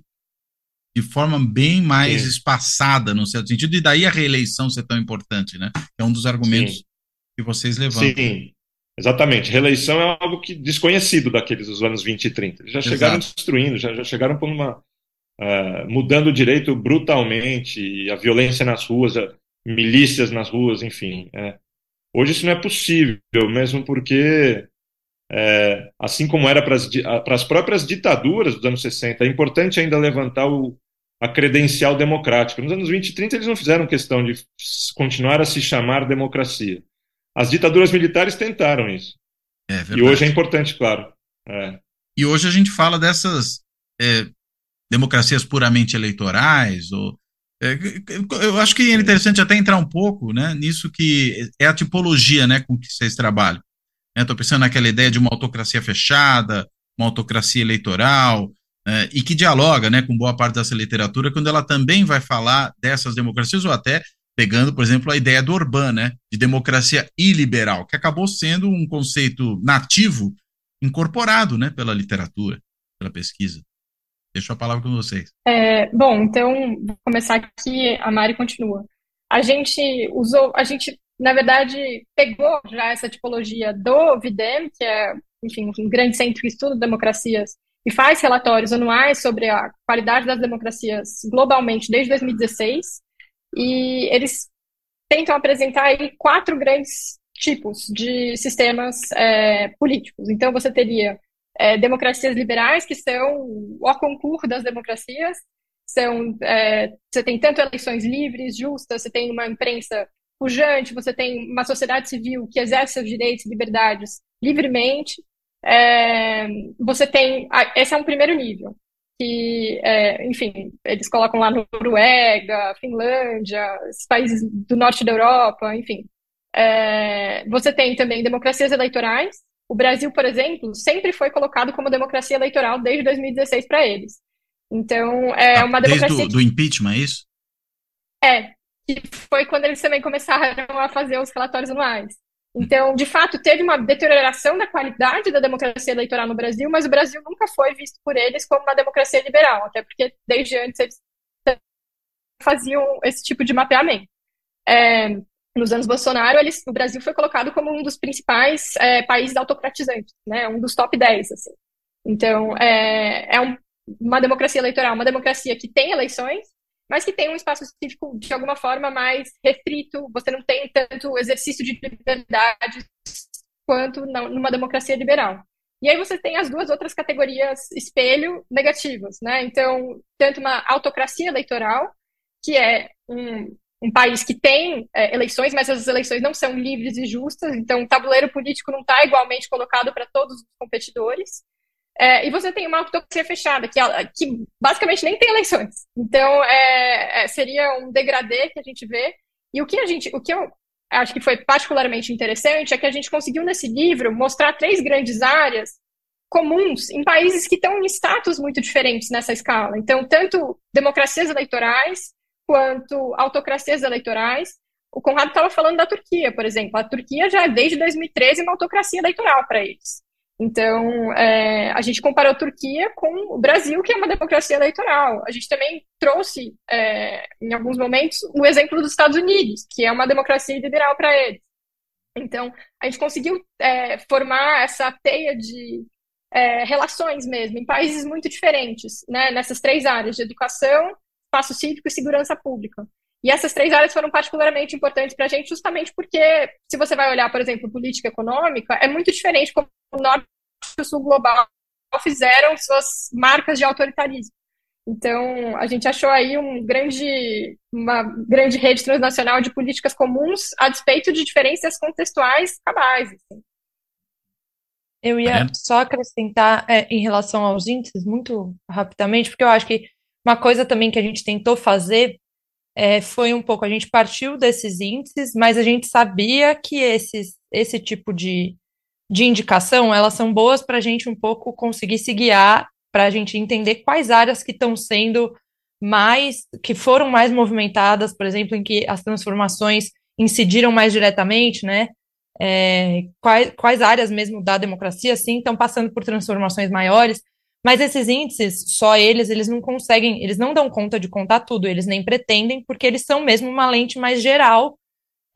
de forma bem mais Sim. espaçada, no certo sentido, e daí a reeleição ser tão importante, né? É um dos argumentos Sim. Que vocês levantam. Sim, exatamente. Reeleição é algo que desconhecido daqueles dos anos 20 e 30. Eles já Exato. chegaram destruindo, já, já chegaram por uma uh, mudando o direito brutalmente, a violência nas ruas, milícias nas ruas, enfim. É. Hoje isso não é possível, mesmo porque, é, assim como era para as próprias ditaduras dos anos 60, é importante ainda levantar o, a credencial democrática. Nos anos 20 e 30 eles não fizeram questão de continuar a se chamar democracia. As ditaduras militares tentaram isso. É e hoje é importante, claro. É. E hoje a gente fala dessas é, democracias puramente eleitorais, ou é, eu acho que é interessante até entrar um pouco né, nisso que é a tipologia né, com que vocês trabalham. Estou né, pensando naquela ideia de uma autocracia fechada, uma autocracia eleitoral, é, e que dialoga né, com boa parte dessa literatura, quando ela também vai falar dessas democracias, ou até pegando, por exemplo, a ideia do Orbán, né, de democracia iliberal, que acabou sendo um conceito nativo incorporado né, pela literatura, pela pesquisa. Deixo a palavra com vocês. É, bom, então, vou começar aqui, a Mari continua. A gente usou, a gente, na verdade, pegou já essa tipologia do VIDEM, que é, enfim, um grande centro que estuda democracias e faz relatórios anuais sobre a qualidade das democracias globalmente desde 2016, e eles tentam apresentar aí quatro grandes tipos de sistemas é, políticos. Então, você teria é, democracias liberais, que são o concurso das democracias. São, é, você tem tanto eleições livres, justas, você tem uma imprensa pujante, você tem uma sociedade civil que exerce seus direitos e liberdades livremente. É, você tem. Esse é um primeiro nível. Que, é, enfim, eles colocam lá Noruega, Finlândia, os países do norte da Europa, enfim. É, você tem também democracias eleitorais, o Brasil, por exemplo, sempre foi colocado como democracia eleitoral desde 2016 para eles. Então, é ah, uma democracia. Desde do, do impeachment, é isso? É, que foi quando eles também começaram a fazer os relatórios anuais. Então, de fato, teve uma deterioração da qualidade da democracia eleitoral no Brasil, mas o Brasil nunca foi visto por eles como uma democracia liberal, até porque desde antes eles faziam esse tipo de mapeamento. É, nos anos Bolsonaro, eles, o Brasil foi colocado como um dos principais é, países autocratizantes, né, um dos top 10, assim. Então, é, é um, uma democracia eleitoral, uma democracia que tem eleições, mas que tem um espaço específico de alguma forma mais restrito, você não tem tanto exercício de liberdade quanto numa democracia liberal. E aí você tem as duas outras categorias espelho negativas, né? Então, tanto uma autocracia eleitoral, que é um, um país que tem é, eleições, mas as eleições não são livres e justas, então o tabuleiro político não está igualmente colocado para todos os competidores. É, e você tem uma autocracia fechada, que, que basicamente nem tem eleições. Então, é, é, seria um degradê que a gente vê. E o que a gente, o que eu acho que foi particularmente interessante é que a gente conseguiu nesse livro mostrar três grandes áreas comuns em países que estão em status muito diferentes nessa escala. Então, tanto democracias eleitorais quanto autocracias eleitorais. O Conrado estava falando da Turquia, por exemplo. A Turquia já é desde 2013 uma autocracia eleitoral para eles. Então, é, a gente comparou a Turquia com o Brasil, que é uma democracia eleitoral. A gente também trouxe, é, em alguns momentos, o exemplo dos Estados Unidos, que é uma democracia liberal para eles. Então, a gente conseguiu é, formar essa teia de é, relações mesmo, em países muito diferentes, né, nessas três áreas de educação, espaço cívico e segurança pública. E essas três áreas foram particularmente importantes para a gente, justamente porque, se você vai olhar, por exemplo, política econômica, é muito diferente como o Norte e o Sul global fizeram suas marcas de autoritarismo. Então, a gente achou aí um grande, uma grande rede transnacional de políticas comuns a despeito de diferenças contextuais cabais. Assim. Eu ia só acrescentar é, em relação aos índices, muito rapidamente, porque eu acho que uma coisa também que a gente tentou fazer é, foi um pouco, a gente partiu desses índices, mas a gente sabia que esses, esse tipo de, de indicação, elas são boas para a gente um pouco conseguir se guiar, para a gente entender quais áreas que estão sendo mais, que foram mais movimentadas, por exemplo, em que as transformações incidiram mais diretamente, né? É, quais, quais áreas mesmo da democracia, sim, estão passando por transformações maiores. Mas esses índices, só eles, eles não conseguem, eles não dão conta de contar tudo, eles nem pretendem, porque eles são mesmo uma lente mais geral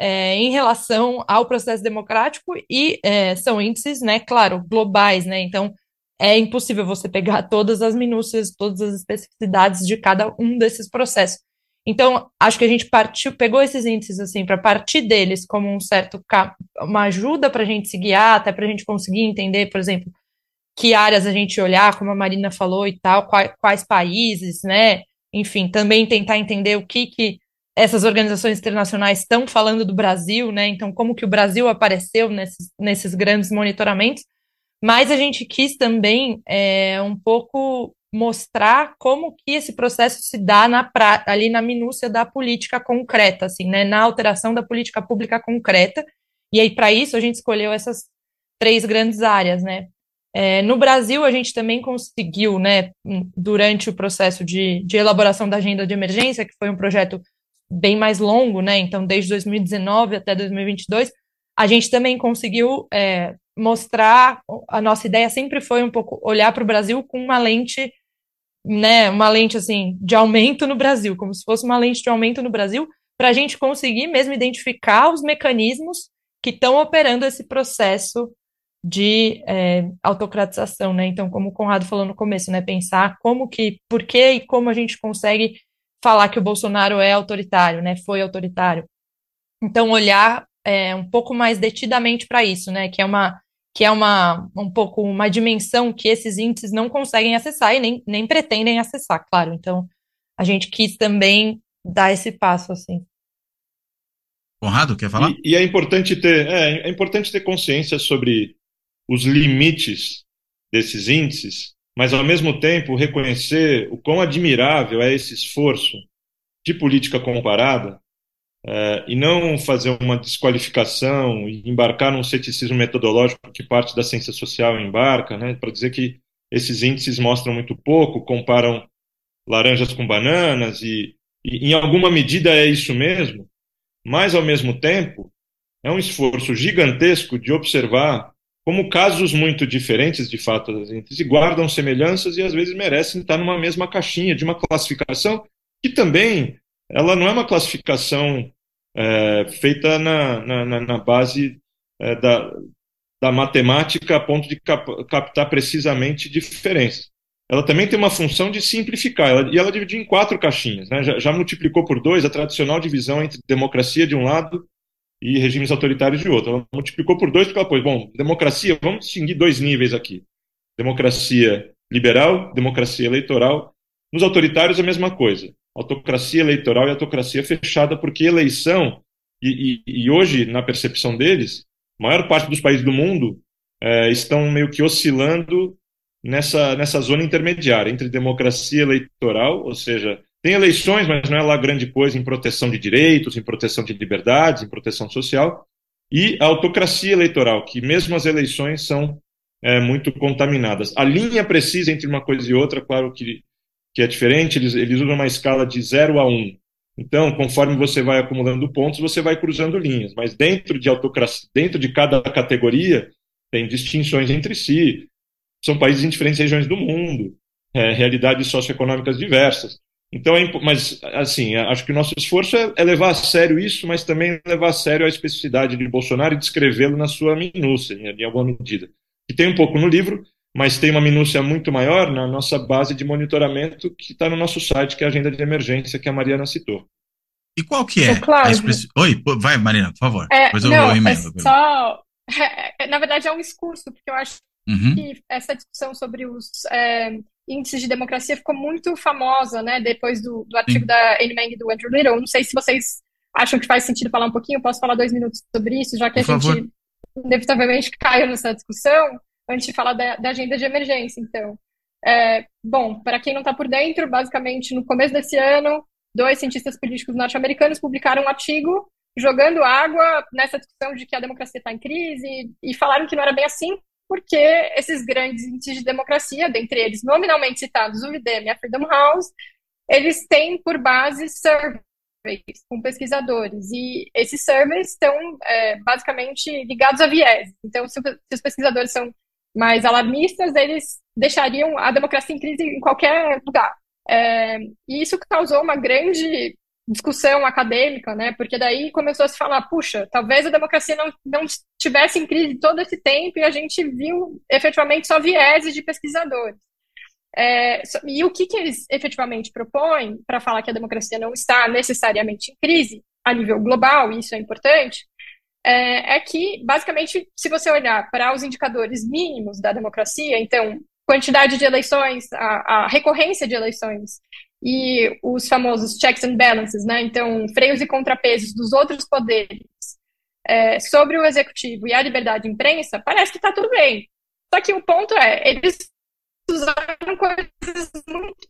é, em relação ao processo democrático e é, são índices, né, claro, globais, né? Então é impossível você pegar todas as minúcias, todas as especificidades de cada um desses processos. Então, acho que a gente partiu, pegou esses índices assim para partir deles como um certo uma ajuda para a gente se guiar, até para a gente conseguir entender, por exemplo, que áreas a gente olhar, como a Marina falou e tal, quais, quais países, né? Enfim, também tentar entender o que, que essas organizações internacionais estão falando do Brasil, né? Então, como que o Brasil apareceu nesses, nesses grandes monitoramentos. Mas a gente quis também é, um pouco mostrar como que esse processo se dá na ali na minúcia da política concreta, assim, né? Na alteração da política pública concreta. E aí, para isso, a gente escolheu essas três grandes áreas, né? É, no Brasil, a gente também conseguiu, né, durante o processo de, de elaboração da agenda de emergência, que foi um projeto bem mais longo, né, então desde 2019 até 2022, a gente também conseguiu é, mostrar, a nossa ideia sempre foi um pouco olhar para o Brasil com uma lente, né, uma lente assim, de aumento no Brasil, como se fosse uma lente de aumento no Brasil, para a gente conseguir mesmo identificar os mecanismos que estão operando esse processo de é, autocratização, né? Então, como o Conrado falou no começo, né? Pensar como que, por que e como a gente consegue falar que o Bolsonaro é autoritário, né? Foi autoritário. Então, olhar é, um pouco mais detidamente para isso, né? Que é uma que é uma um pouco uma dimensão que esses índices não conseguem acessar e nem, nem pretendem acessar, claro. Então, a gente quis também dar esse passo assim. Conrado, quer falar? E, e é importante ter é, é importante ter consciência sobre os limites desses índices, mas ao mesmo tempo reconhecer o quão admirável é esse esforço de política comparada é, e não fazer uma desqualificação e embarcar num ceticismo metodológico que parte da ciência social embarca, né, para dizer que esses índices mostram muito pouco, comparam laranjas com bananas e E, em alguma medida é isso mesmo, mas, ao mesmo tempo, é um esforço gigantesco de observar como casos muito diferentes, de fato, entre si, guardam semelhanças e às vezes merecem estar numa mesma caixinha de uma classificação que também ela não é uma classificação é, feita na, na, na base é, da, da matemática a ponto de cap captar precisamente diferenças. Ela também tem uma função de simplificar, ela, e ela dividiu em quatro caixinhas. Né? Já, já multiplicou por dois a tradicional divisão entre democracia de um lado e regimes autoritários de outro. Ela multiplicou por dois porque ela pôs, bom, democracia, vamos distinguir dois níveis aqui. Democracia liberal, democracia eleitoral. Nos autoritários, a mesma coisa. Autocracia eleitoral e autocracia fechada, porque eleição, e, e, e hoje, na percepção deles, a maior parte dos países do mundo é, estão meio que oscilando nessa, nessa zona intermediária entre democracia eleitoral, ou seja, tem eleições, mas não é lá grande coisa em proteção de direitos, em proteção de liberdades, em proteção social, e a autocracia eleitoral, que mesmo as eleições são é, muito contaminadas. A linha precisa entre uma coisa e outra, claro que, que é diferente, eles, eles usam uma escala de 0 a 1. Um. Então, conforme você vai acumulando pontos, você vai cruzando linhas. Mas dentro de autocracia, dentro de cada categoria, tem distinções entre si. São países em diferentes regiões do mundo, é, realidades socioeconômicas diversas. Então, é, mas assim, acho que o nosso esforço é, é, levar a sério isso, mas também levar a sério a especificidade de Bolsonaro e descrevê-lo na sua minúcia, em, em alguma medida. Que tem um pouco no livro, mas tem uma minúcia muito maior na nossa base de monitoramento que está no nosso site, que é a agenda de emergência que a Mariana citou. E qual que é a especi... Oi, vai, Mariana, por favor. É, Depois eu não, vou emendo. É só... É, na verdade, é um discurso, porque eu acho uhum. que essa discussão sobre os é, índices de democracia ficou muito famosa, né, depois do, do artigo Sim. da Anne Mang e do Andrew Little. Não sei se vocês acham que faz sentido falar um pouquinho, posso falar dois minutos sobre isso, já que Por a favor. gente inevitavelmente caiu nessa discussão antes de falar da, da agenda de emergência, então. É, bom, para quem não está por dentro, basicamente, no começo desse ano, dois cientistas políticos norte-americanos publicaram um artigo jogando água nessa discussão de que a democracia está em crise e falaram que não era bem assim, porque esses grandes índices de democracia, dentre eles nominalmente citados o UDEM e a Freedom House, eles têm por base surveys com pesquisadores, e esses surveys estão é, basicamente ligados a viés. Então, se, se os pesquisadores são mais alarmistas, eles deixariam a democracia em crise em qualquer lugar. É, e isso causou uma grande discussão acadêmica, né? Porque daí começou a se falar, puxa, talvez a democracia não, não estivesse em crise todo esse tempo e a gente viu efetivamente só vieses de pesquisadores. É, e o que, que eles efetivamente propõem para falar que a democracia não está necessariamente em crise a nível global, e isso é importante, é, é que, basicamente, se você olhar para os indicadores mínimos da democracia, então, quantidade de eleições, a, a recorrência de eleições e os famosos checks and balances, né? Então, freios e contrapesos dos outros poderes é, sobre o executivo e a liberdade de imprensa, parece que está tudo bem. Só que o ponto é, eles usaram coisas muito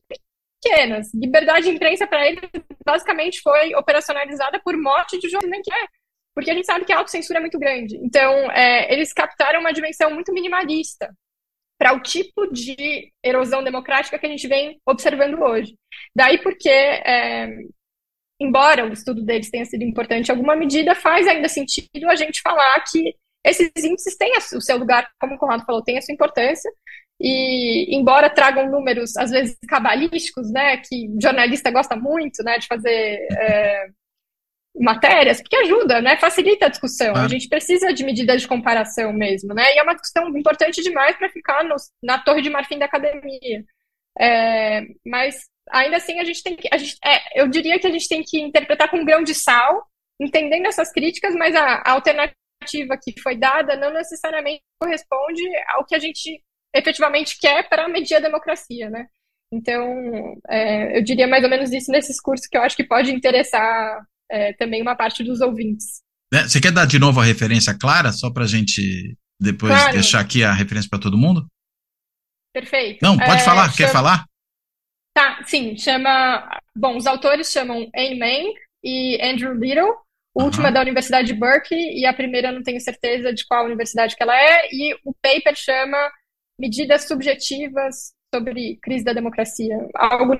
pequenas. Liberdade de imprensa para eles basicamente foi operacionalizada por morte de jornalismo, que é porque a gente sabe que a autocensura é muito grande. Então, é, eles captaram uma dimensão muito minimalista para o tipo de erosão democrática que a gente vem observando hoje. Daí porque, é, embora o estudo deles tenha sido importante em alguma medida, faz ainda sentido a gente falar que esses índices têm o seu lugar, como o Conrado falou, têm a sua importância, e embora tragam números, às vezes, cabalísticos, né, que jornalista gosta muito, né, de fazer é, matérias, porque ajuda, né? Facilita a discussão. Ah. A gente precisa de medidas de comparação mesmo, né? E é uma discussão importante demais para ficar no, na torre de marfim da academia. É, mas ainda assim a gente tem que, a gente, é, eu diria que a gente tem que interpretar com um grão de sal, entendendo essas críticas, mas a, a alternativa que foi dada não necessariamente corresponde ao que a gente efetivamente quer para medir a democracia, né? Então, é, eu diria mais ou menos isso nesse curso que eu acho que pode interessar é, também uma parte dos ouvintes. É, você quer dar de novo a referência clara, só para a gente depois claro. deixar aqui a referência para todo mundo? Perfeito. Não, pode é, falar, chama... quer falar? Tá, sim, chama. Bom, os autores chamam Anne Mang e Andrew Little. O último é da Universidade de Berkeley e a primeira eu não tenho certeza de qual universidade que ela é. E o paper chama Medidas Subjetivas sobre Crise da Democracia. Algo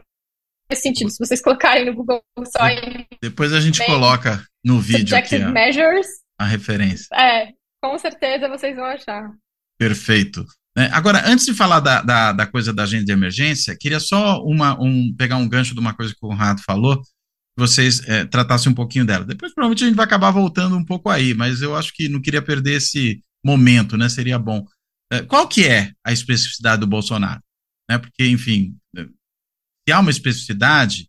sentido. Se vocês colocarem no Google só em Depois a gente coloca no vídeo aqui a, Measures, a referência. é, com certeza vocês vão achar. Perfeito. É, agora, antes de falar da, da, da coisa da agenda de emergência, queria só uma, um, pegar um gancho de uma coisa que o Conrado falou, que vocês é, tratassem um pouquinho dela. Depois, provavelmente, a gente vai acabar voltando um pouco aí, mas eu acho que não queria perder esse momento, né? Seria bom. É, qual que é a especificidade do Bolsonaro? Né? Porque, enfim, se há uma especificidade,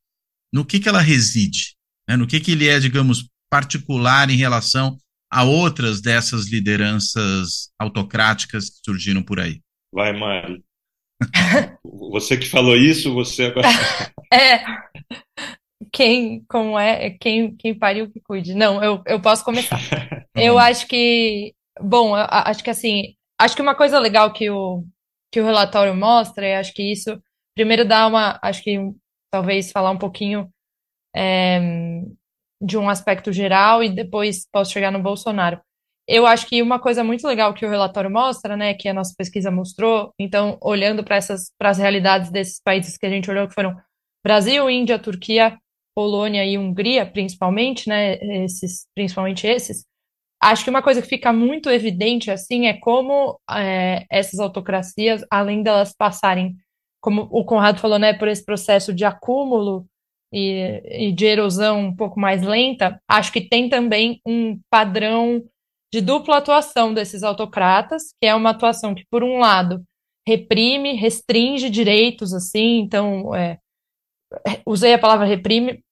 no que, que ela reside? Né? No que, que ele é, digamos, particular em relação a outras dessas lideranças autocráticas que surgiram por aí? Vai, Mari. Você que falou isso, você agora. É. Quem, como é, quem, quem pariu que cuide. Não, eu, eu posso começar. Eu acho que, bom, acho que assim, acho que uma coisa legal que o, que o relatório mostra, e acho que isso, primeiro dá uma, acho que talvez falar um pouquinho é, de um aspecto geral e depois posso chegar no Bolsonaro. Eu acho que uma coisa muito legal que o relatório mostra, né, que a nossa pesquisa mostrou, então, olhando para essas, para as realidades desses países que a gente olhou, que foram Brasil, Índia, Turquia, Polônia e Hungria, principalmente, né, esses, principalmente esses, acho que uma coisa que fica muito evidente, assim, é como é, essas autocracias, além delas passarem, como o Conrado falou, né, por esse processo de acúmulo e, e de erosão um pouco mais lenta, acho que tem também um padrão de dupla atuação desses autocratas, que é uma atuação que, por um lado, reprime, restringe direitos, assim, então, é, usei a palavra reprime,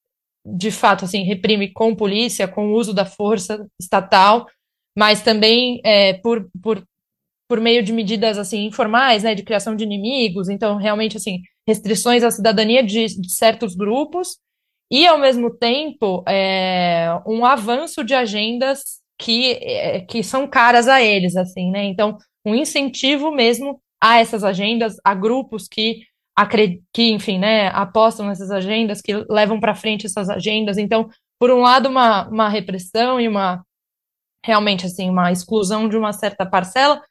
de fato, assim, reprime com polícia, com o uso da força estatal, mas também é, por, por, por meio de medidas, assim, informais, né, de criação de inimigos, então, realmente, assim, restrições à cidadania de, de certos grupos, e, ao mesmo tempo, é, um avanço de agendas que, é, que são caras a eles, assim, né? Então, um incentivo mesmo a essas agendas, a grupos que, que enfim, né, apostam nessas agendas, que levam para frente essas agendas. Então, por um lado, uma, uma repressão e uma, realmente, assim, uma exclusão de uma certa parcela,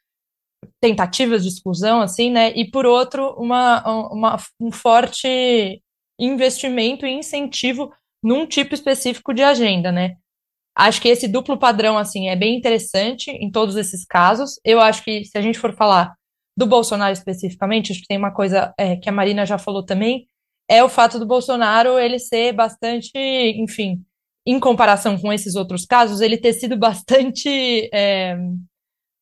tentativas de exclusão, assim, né? E, por outro, uma, uma, um forte investimento e incentivo num tipo específico de agenda, né? Acho que esse duplo padrão, assim, é bem interessante em todos esses casos. Eu acho que se a gente for falar do Bolsonaro especificamente, acho que tem uma coisa é, que a Marina já falou também, é o fato do Bolsonaro ele ser bastante, enfim, em comparação com esses outros casos, ele ter sido bastante, é,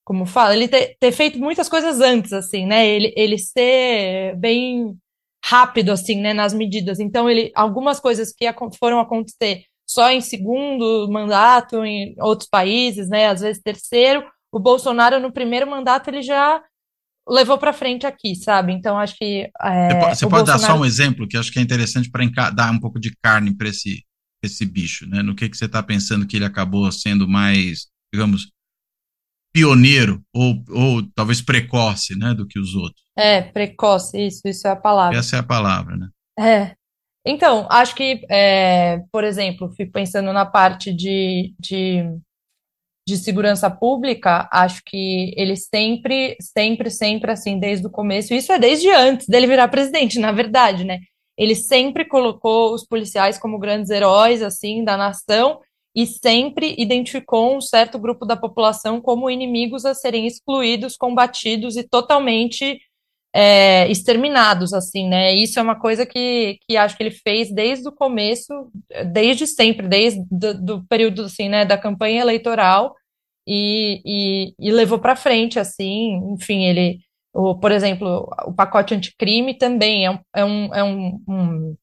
como fala, ele ter, ter, feito muitas coisas antes, assim, né? Ele, ele ser bem rápido, assim, né, nas medidas. Então, ele, algumas coisas que foram acontecer só em segundo mandato em outros países, né? Às vezes terceiro. O Bolsonaro no primeiro mandato ele já levou para frente aqui, sabe? Então acho que é, você pode, você pode Bolsonaro... dar só um exemplo que acho que é interessante para dar um pouco de carne para esse esse bicho, né? No que que você está pensando que ele acabou sendo mais, digamos, pioneiro ou, ou talvez precoce, né, do que os outros? É, precoce, isso, isso é a palavra. Essa é a palavra, né? É, então, acho que, é, por exemplo, fico pensando na parte de, de, de, segurança pública, acho que ele sempre, sempre, sempre, assim, desde o começo, isso é desde antes dele virar presidente, na verdade, né? Ele sempre colocou os policiais como grandes heróis, assim, da nação, e sempre identificou um certo grupo da população como inimigos a serem excluídos, combatidos e totalmente é, exterminados, assim, né? Isso é uma coisa que, que acho que ele fez desde o começo, desde sempre, desde do, do período, assim, né, da campanha eleitoral e, e, e levou para frente, assim, enfim, ele, o, por exemplo, o pacote anticrime também é, um, é, um, é um, um,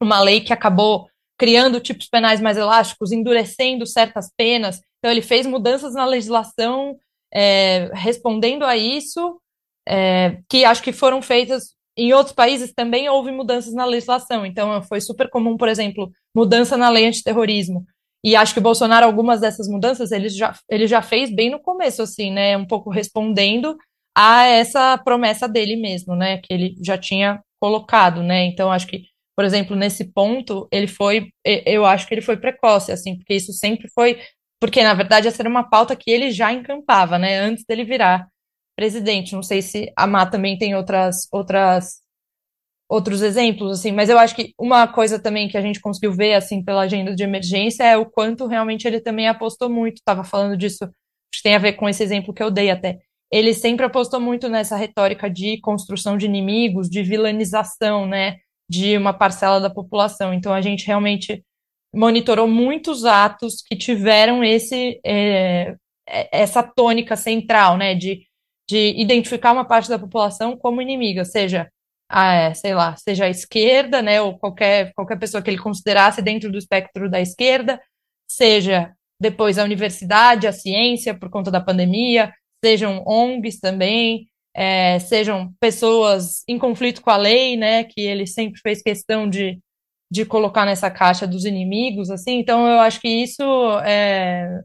uma lei que acabou criando tipos penais mais elásticos, endurecendo certas penas, então ele fez mudanças na legislação é, respondendo a isso, é, que acho que foram feitas em outros países também houve mudanças na legislação. Então, foi super comum, por exemplo, mudança na lei antiterrorismo. E acho que o Bolsonaro, algumas dessas mudanças, ele já, ele já fez bem no começo, assim, né? Um pouco respondendo a essa promessa dele mesmo, né? Que ele já tinha colocado, né? Então, acho que, por exemplo, nesse ponto, ele foi, eu acho que ele foi precoce, assim, porque isso sempre foi, porque na verdade essa era uma pauta que ele já encampava, né? Antes dele virar presidente. Não sei se a Má também tem outras, outras outros exemplos, assim, mas eu acho que uma coisa também que a gente conseguiu ver, assim, pela agenda de emergência é o quanto realmente ele também apostou muito, estava falando disso, que tem a ver com esse exemplo que eu dei até. Ele sempre apostou muito nessa retórica de construção de inimigos, de vilanização, né, de uma parcela da população. Então a gente realmente monitorou muitos atos que tiveram esse é, essa tônica central, né, de, de identificar uma parte da população como inimiga, seja a, sei lá, seja a esquerda, né, ou qualquer, qualquer pessoa que ele considerasse dentro do espectro da esquerda, seja depois a universidade, a ciência, por conta da pandemia, sejam ONGs também, é, sejam pessoas em conflito com a lei, né, que ele sempre fez questão de, de colocar nessa caixa dos inimigos, assim, então eu acho que isso, é,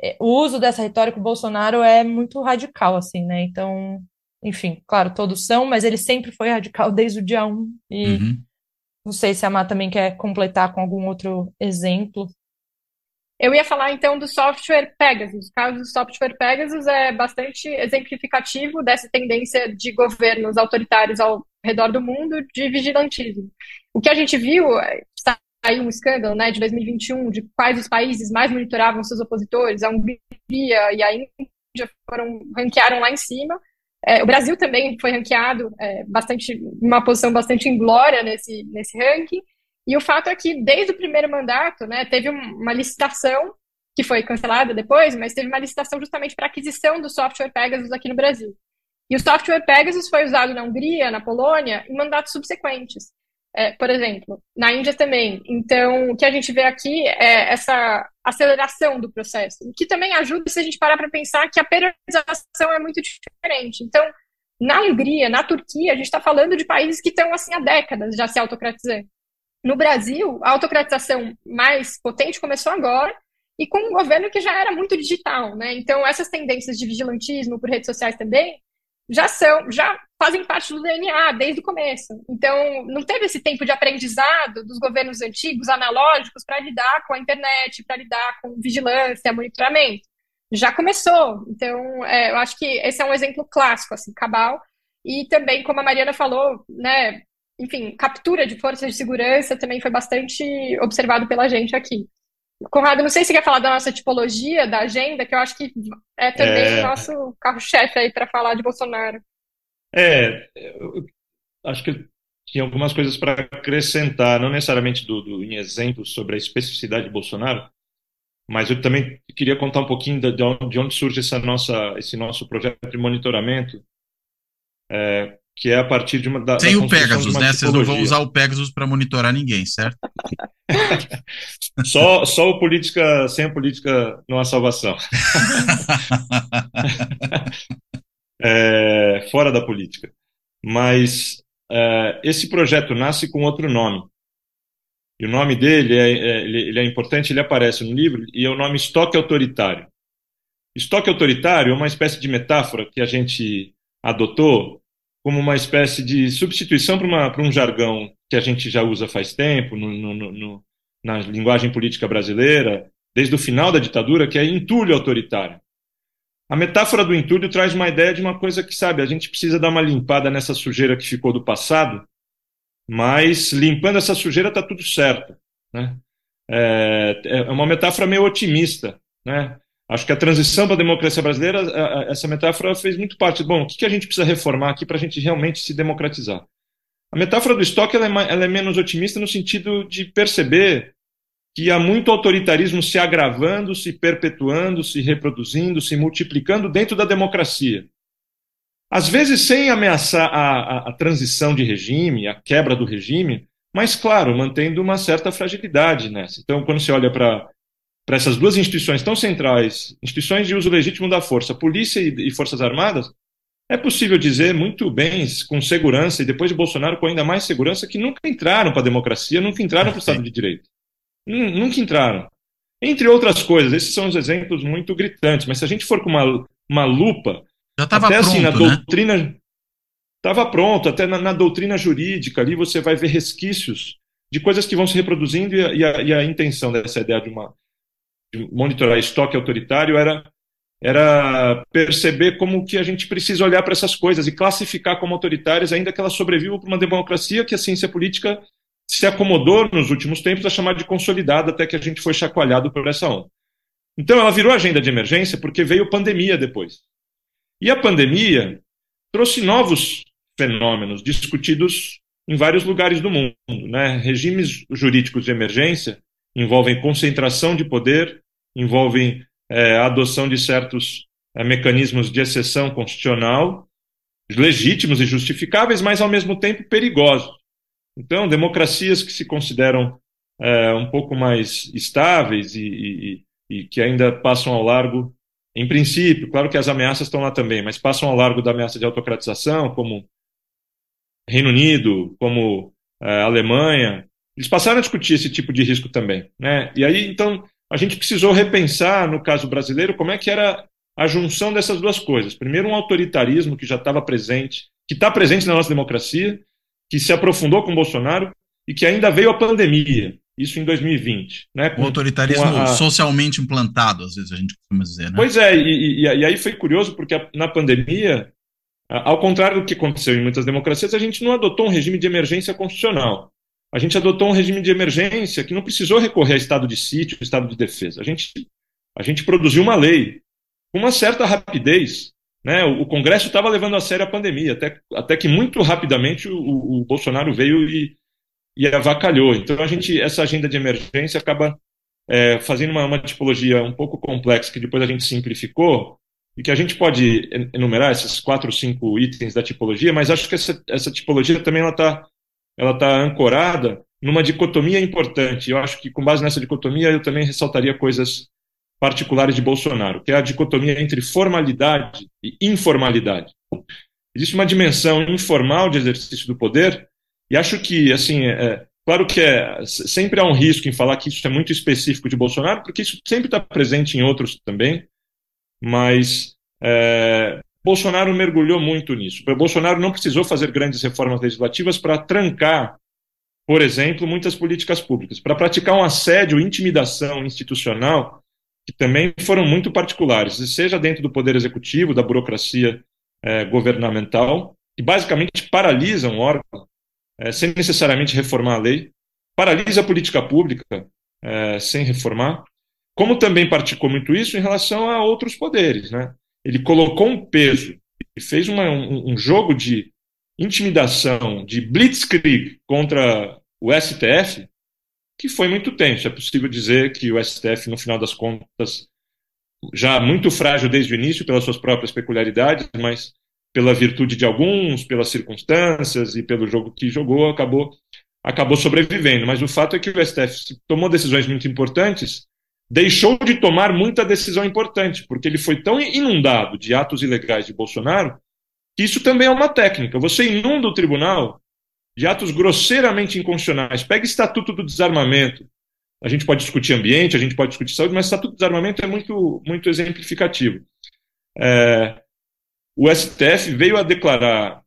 é o uso dessa retórica do Bolsonaro é muito radical, assim, né, então enfim, claro, todos são, mas ele sempre foi radical desde o dia 1. E uhum. não sei se a Má também quer completar com algum outro exemplo. Eu ia falar então do software Pegasus. O caso do software Pegasus é bastante exemplificativo dessa tendência de governos autoritários ao redor do mundo de vigilantismo. O que a gente viu, saiu um escândalo né, de 2021 de quais os países mais monitoravam seus opositores, a Hungria e a Índia foram ranquearam lá em cima. É, o Brasil também foi ranqueado é, bastante, uma posição bastante inglória nesse, nesse ranking. E o fato é que, desde o primeiro mandato, né, teve uma licitação, que foi cancelada depois, mas teve uma licitação justamente para aquisição do software Pegasus aqui no Brasil. E o software Pegasus foi usado na Hungria, na Polônia, em mandatos subsequentes é, por exemplo, na Índia também. Então, o que a gente vê aqui é essa aceleração do processo, o que também ajuda se a gente parar para pensar que a periodização é muito diferente. Então, na Hungria, na Turquia, a gente está falando de países que estão assim há décadas já se autocratizando. No Brasil, a autocratização mais potente começou agora e com um governo que já era muito digital, né? Então, essas tendências de vigilantismo por redes sociais também já são, já fazem parte do DNA desde o começo. Então, não teve esse tempo de aprendizado dos governos antigos, analógicos, para lidar com a internet, para lidar com vigilância, monitoramento. Já começou. Então, é, eu acho que esse é um exemplo clássico, assim, cabal. E também, como a Mariana falou, né, enfim, captura de forças de segurança também foi bastante observado pela gente aqui. Conrado, não sei se você quer falar da nossa tipologia, da agenda, que eu acho que é também é... o nosso carro-chefe aí para falar de Bolsonaro. É, acho que tinha algumas coisas para acrescentar, não necessariamente do, do, em exemplos sobre a especificidade de Bolsonaro, mas eu também queria contar um pouquinho de, de onde surge essa nossa, esse nosso projeto de monitoramento, é, que é a partir de uma da, Sem da o Pegasus, né? Vocês não vão usar o Pegasus para monitorar ninguém, certo? só, só o política, sem a política não há salvação. é, fora da política. Mas é, esse projeto nasce com outro nome. E o nome dele é, é, ele, ele é importante, ele aparece no livro, e é o nome estoque autoritário. Estoque autoritário é uma espécie de metáfora que a gente adotou como uma espécie de substituição para um jargão que a gente já usa faz tempo no, no, no, na linguagem política brasileira, desde o final da ditadura, que é entulho autoritário. A metáfora do entulho traz uma ideia de uma coisa que, sabe, a gente precisa dar uma limpada nessa sujeira que ficou do passado, mas limpando essa sujeira está tudo certo. Né? É, é uma metáfora meio otimista. Né? Acho que a transição para a democracia brasileira, essa metáfora fez muito parte. Bom, o que a gente precisa reformar aqui para a gente realmente se democratizar? A metáfora do estoque ela é, ela é menos otimista no sentido de perceber que há muito autoritarismo se agravando, se perpetuando, se reproduzindo, se multiplicando dentro da democracia. Às vezes sem ameaçar a, a, a transição de regime, a quebra do regime, mas, claro, mantendo uma certa fragilidade nessa. Então, quando você olha para para essas duas instituições tão centrais, instituições de uso legítimo da força, polícia e, e, forças armadas, é possível dizer muito bem, com segurança, e depois de Bolsonaro com ainda mais segurança, que nunca entraram para a democracia, nunca entraram para o Estado de Direito. Nunca entraram. Entre outras coisas, esses são os exemplos muito gritantes, mas se a gente for com uma, uma lupa, Já até pronto, assim, na né? doutrina. Estava pronto, até na, na, doutrina jurídica ali você vai ver resquícios de coisas que vão se reproduzindo e a, e a, e a intenção dessa ideia de, uma, de monitorar estoque autoritário era era perceber como que a gente precisa olhar para essas coisas e classificar como autoritárias, ainda que elas sobrevivam para uma democracia que a ciência política se acomodou nos últimos tempos a chamar de consolidada, até que a gente foi chacoalhado por essa onda. Então, ela virou agenda de emergência porque veio pandemia depois. E a pandemia trouxe novos fenômenos discutidos em vários lugares do mundo. Né? Regimes jurídicos de emergência envolvem concentração de poder, envolvem é, a adoção de certos é, mecanismos de exceção constitucional, legítimos e justificáveis, mas ao mesmo tempo perigosos. Então, democracias que se consideram é, um pouco mais estáveis e, e, e, que ainda passam ao largo, em princípio, claro que as ameaças estão lá também, mas passam ao largo da ameaça de autocratização, como Reino Unido, como é, Alemanha, eles passaram a discutir esse tipo de risco também. Né? E aí, então, a gente precisou repensar, no caso brasileiro, como é que era a junção dessas duas coisas. Primeiro, um autoritarismo que já estava presente, que está presente na nossa democracia, que se aprofundou com Bolsonaro e que ainda veio a pandemia, isso em 2020. Né, com, o autoritarismo a... socialmente implantado, às vezes a gente costuma dizer. Né? Pois é, e, e, e aí foi curioso, porque na pandemia, ao contrário do que aconteceu em muitas democracias, a gente não adotou um regime de emergência constitucional. A gente adotou um regime de emergência que não precisou recorrer a estado de sítio, estado de defesa. A gente, a gente produziu uma lei com uma certa rapidez, né? O, Congresso estava levando a sério a pandemia, até, até que muito rapidamente o, o Bolsonaro veio e, e avacalhou. Então, a gente, essa agenda de emergência acaba é, fazendo uma, uma, tipologia um pouco complexa, que depois a gente simplificou, e que a gente pode enumerar esses quatro, cinco itens da tipologia, mas acho que essa, essa tipologia também está ela tá ancorada numa dicotomia importante. Eu acho que, com base nessa dicotomia, eu também ressaltaria coisas particulares de Bolsonaro, que é a dicotomia entre formalidade e informalidade. Existe uma dimensão informal de exercício do poder, e acho que, assim, é, claro que é, sempre há um risco em falar que isso é muito específico de Bolsonaro, porque isso sempre está presente em outros também, mas é, Bolsonaro mergulhou muito nisso. Bolsonaro não precisou fazer grandes reformas legislativas para trancar, por exemplo, muitas políticas públicas, para praticar um assédio, intimidação institucional que também foram muito particulares, seja dentro do poder executivo, da burocracia é, governamental, que basicamente paralisa um órgão é, sem necessariamente reformar a lei, paralisa a política pública é, sem reformar, como também praticou muito isso em relação a outros poderes. Né? Ele colocou um peso e fez uma, um, um jogo de intimidação, de blitzkrieg contra o STF, que foi muito tenso. É possível dizer que o STF, no final das contas, já muito frágil desde o início pelas suas próprias peculiaridades, mas pela virtude de alguns, pelas circunstâncias e pelo jogo que jogou, acabou acabou sobrevivendo. Mas o fato é que o STF tomou decisões muito importantes, deixou de tomar muita decisão importante, porque ele foi tão inundado de atos ilegais de Bolsonaro que isso também é uma técnica. Você inunda o tribunal de atos grosseiramente inconstitucionais. Pega o Estatuto do Desarmamento. A gente pode discutir ambiente, a gente pode discutir saúde, mas o Estatuto do Desarmamento é muito, muito exemplificativo. É, o STF veio a declarar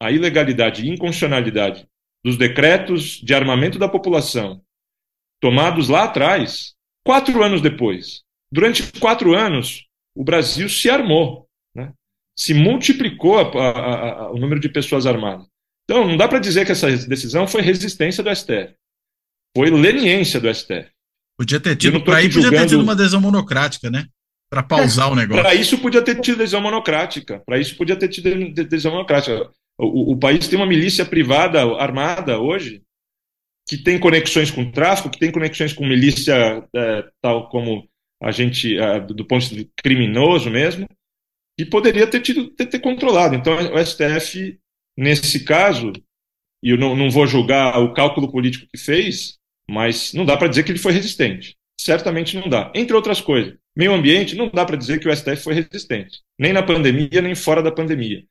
a ilegalidade e inconstitucionalidade dos decretos de armamento da população tomados lá atrás, quatro anos depois. Durante quatro anos, o Brasil se armou, né? se multiplicou a, a, a, o número de pessoas armadas. Então, não dá para dizer que essa decisão foi resistência do STF. Foi leniência do STF. Podia ter tido, para aí podia ter tido uma adesão monocrática, né? Para pausar é, o negócio. Para isso podia ter tido adesão monocrática. Para isso podia ter tido adesão monocrática. O, o, país tem uma milícia privada armada hoje que tem conexões com tráfico, que tem conexões com milícia é, tal como a gente, é, do ponto de vista criminoso mesmo, e poderia ter tido ter, ter controlado. Então o STF Nesse caso, e eu não, não vou julgar o cálculo político que fez, mas não dá para dizer que ele foi resistente. Certamente não dá. Entre outras coisas, meio ambiente, não dá para dizer que o STF foi resistente, nem na pandemia, nem fora da pandemia.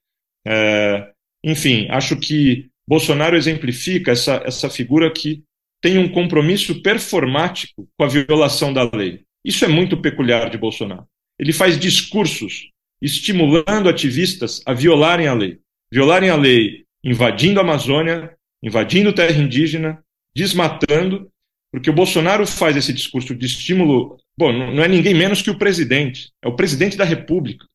É, enfim, acho que Bolsonaro exemplifica essa, essa figura que tem um compromisso performático com a violação da lei. Isso é muito peculiar de Bolsonaro. Ele faz discursos estimulando ativistas a violarem a lei violarem a lei invadindo a Amazônia, invadindo terra indígena, desmatando, porque o Bolsonaro faz esse discurso de estímulo bom, não é ninguém menos que o presidente, é o presidente da República,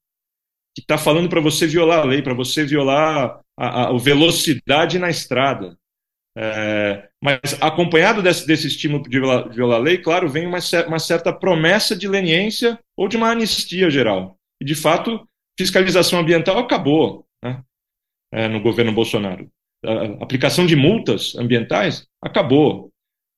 que está falando para você violar a lei, para você violar a, a, velocidade na estrada. É, mas acompanhado desse, desse estímulo de violar, de violar, a lei, claro, vem uma, uma certa promessa de leniência ou de uma anistia geral. E, de fato, fiscalização ambiental acabou né, é, no governo Bolsonaro. A aplicação de multas ambientais acabou.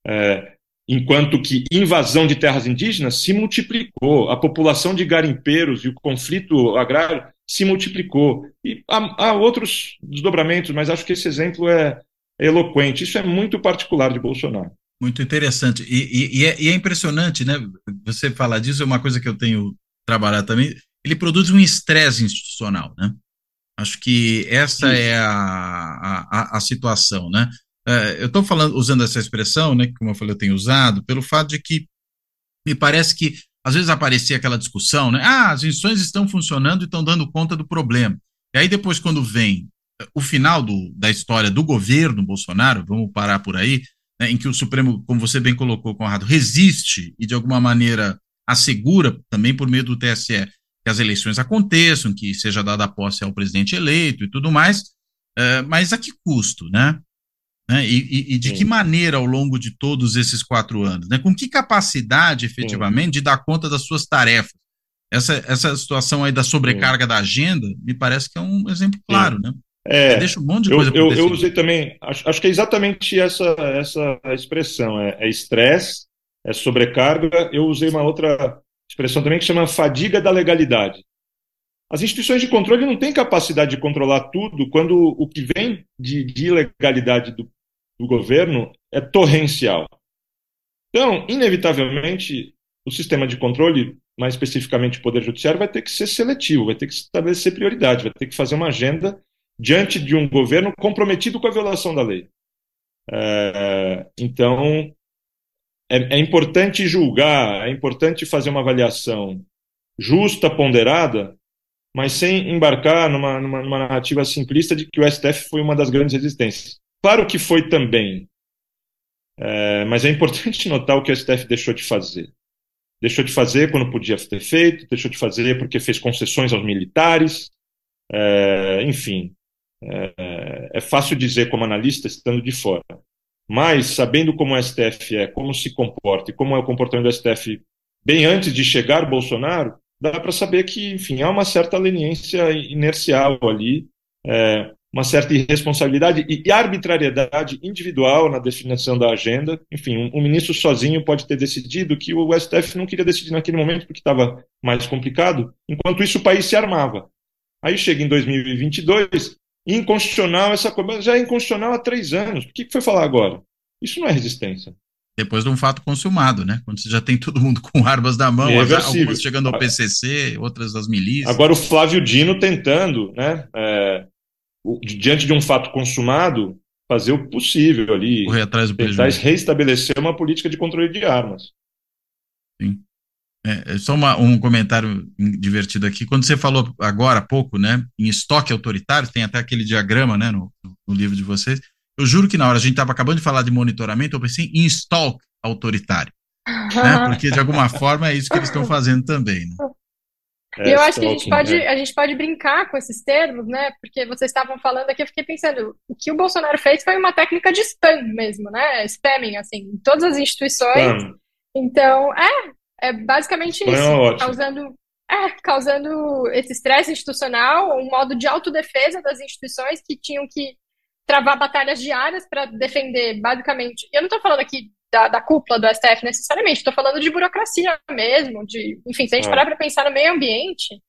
É, enquanto que invasão de terras indígenas se multiplicou, a população de garimpeiros e o conflito agrário se multiplicou. E há, há outros desdobramentos, mas acho que esse exemplo é, eloquente. Isso é muito particular de Bolsonaro. Muito interessante. E, e, e, é, e, é, impressionante, né? Você falar disso é uma coisa que eu tenho trabalhado também. Ele produz um estresse institucional, né? Acho que essa Isso. é a, a, a situação, né? É, eu estou falando, usando essa expressão, né, que como eu falei, eu tenho usado, pelo fato de que me parece que às vezes aparecia aquela discussão, né? Ah, as instituições estão funcionando e estão dando conta do problema. E aí depois, quando vem o final do, da história do governo Bolsonaro, vamos parar por aí, né, em que o Supremo, como você bem colocou, Conrado, resiste e de alguma maneira assegura, também por meio do TSE, que as eleições aconteçam, que seja dada a posse ao presidente eleito e tudo mais, é, mas a que custo, né? Né? E, e, de Sim. que maneira ao longo de todos esses quatro anos? Né? Com que capacidade, efetivamente, Sim. de dar conta das suas tarefas? Essa, essa situação aí da sobrecarga Sim. da agenda me parece que é um exemplo claro, né? É, deixa um monte de coisa eu, eu, eu usei também, acho, acho, que é exatamente essa, essa expressão, é, é estresse, é, é sobrecarga. Eu usei uma outra expressão também que chama fadiga da legalidade. As instituições de controle não têm capacidade de controlar tudo quando o que vem de, de ilegalidade do, do governo é torrencial. Então, inevitavelmente, o sistema de controle, mais especificamente o Poder Judiciário, vai ter que ser seletivo, vai ter que estabelecer prioridade, vai ter que fazer uma agenda diante de um governo comprometido com a violação da lei. É, então, é, é, importante julgar, é importante fazer uma avaliação justa, ponderada, mas sem embarcar numa, numa, numa narrativa simplista de que o STF foi uma das grandes resistências. Claro que foi também. É, mas é importante notar o que o STF deixou de fazer. Deixou de fazer quando podia ter feito, deixou de fazer porque fez concessões aos militares, é, enfim. É, é, fácil dizer como analista estando de fora. Mas, sabendo como o STF é, como se comporta e como é o comportamento do STF bem antes de chegar Bolsonaro, dá para saber que, enfim, há uma certa leniência inercial ali, é, uma certa irresponsabilidade e arbitrariedade individual na definição da agenda. Enfim, um, um, ministro sozinho pode ter decidido que o STF não queria decidir naquele momento porque estava mais complicado, enquanto isso o país se armava. Aí chega em 2022, inconstitucional essa coisa, já é inconstitucional há três anos. Por que, que foi falar agora? Isso não é resistência. Depois de um fato consumado, né? Quando você já tem todo mundo com armas na mão, é algumas chegando ao PCC, outras das milícias. Agora o Flávio Dino tentando, né? É, diante de um fato consumado, fazer o possível ali, Correr atrás do tentar prejuízo. reestabelecer uma política de controle de armas. Sim. É, é, só uma, um comentário divertido aqui. Quando você falou agora há pouco, né, em estoque autoritário, tem até aquele diagrama, né, no, no livro de vocês. Eu juro que na hora a gente estava acabando de falar de monitoramento, eu pensei em stalk autoritário, né, porque de alguma forma é isso que eles estão fazendo também. Né? E eu acho que a gente, pode, né? a gente pode brincar com esses termos, né? Porque vocês estavam falando aqui, eu fiquei pensando, o que o Bolsonaro fez foi uma técnica de spam mesmo, né? Spamming, assim, em todas as instituições. Spam. Então, é, é basicamente spam isso, é causando, é, causando esse estresse institucional, um modo de autodefesa das instituições que tinham que travar batalhas diárias para defender, basicamente. Eu não estou falando aqui da, da cúpula do STF necessariamente, estou falando de burocracia mesmo, de, enfim, se a gente é. parar para pensar no meio ambiente,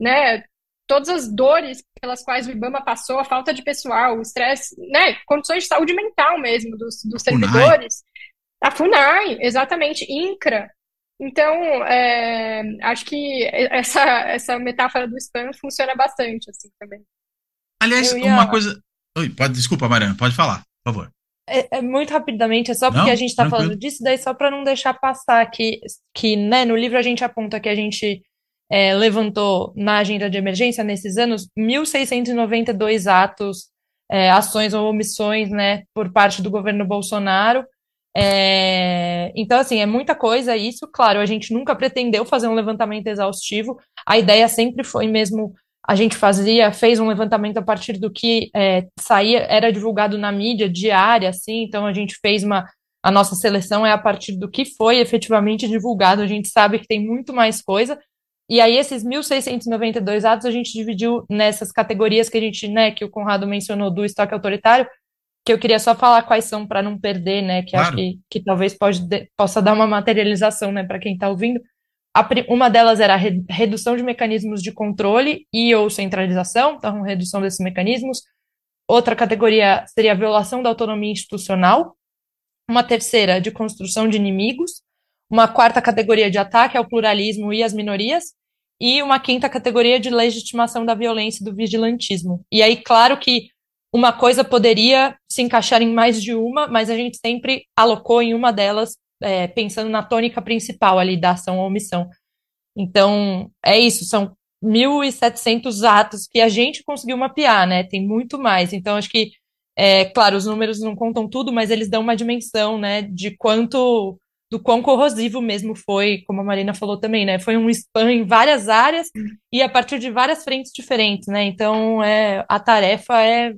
né, todas as dores pelas quais o IBAMA passou, a falta de pessoal, o estresse, né, condições de saúde mental mesmo dos, dos servidores, a FUNAI, exatamente, INCRA. Então, é, acho que essa, essa metáfora do spam funciona bastante, assim, também. Aliás, ia... uma coisa... Oi, pode, desculpa, Mariana, pode falar, por favor. É, é, muito rapidamente, é só porque não, a gente está falando disso, daí só para não deixar passar que, que né, no livro a gente aponta que a gente é, levantou na agenda de emergência nesses anos 1.692 atos, é, ações ou omissões né, por parte do governo Bolsonaro, É, então, assim, é muita coisa isso. Claro, a gente nunca pretendeu fazer um levantamento exaustivo. A ideia sempre foi mesmo. A gente fazia, fez um levantamento a partir do que é, saía, era divulgado na mídia diária, assim. Então, a gente fez uma. A nossa seleção é a partir do que foi efetivamente divulgado. A gente sabe que tem muito mais coisa. E aí, esses 1.692 atos a gente dividiu nessas categorias que a gente, né, que o Conrado mencionou do estoque autoritário, que eu queria só falar quais são para não perder, né? Que claro. acho que, que talvez pode, possa dar uma materialização, né, para quem está ouvindo. Uma delas era a re, redução de mecanismos de controle e ou centralização, então redução desses mecanismos. Outra categoria seria a violação da autonomia institucional. Uma terceira, de construção de inimigos. Uma quarta categoria de ataque ao pluralismo e às minorias. E uma quinta categoria de legitimação da violência e do vigilantismo. E aí, claro que uma coisa poderia se encaixar em mais de uma, mas a gente sempre alocou em uma delas, é, pensando na tônica principal ali da ação ou omissão. Então, é isso, são 1.700 atos que a gente conseguiu mapear, né? Tem muito mais. Então, acho que, é, claro, os números não contam tudo, mas eles dão uma dimensão, né, de quanto, do quão corrosivo mesmo foi, como a Marina falou também, né? Foi um spam em várias áreas e a partir de várias frentes diferentes, né? Então, é, a tarefa é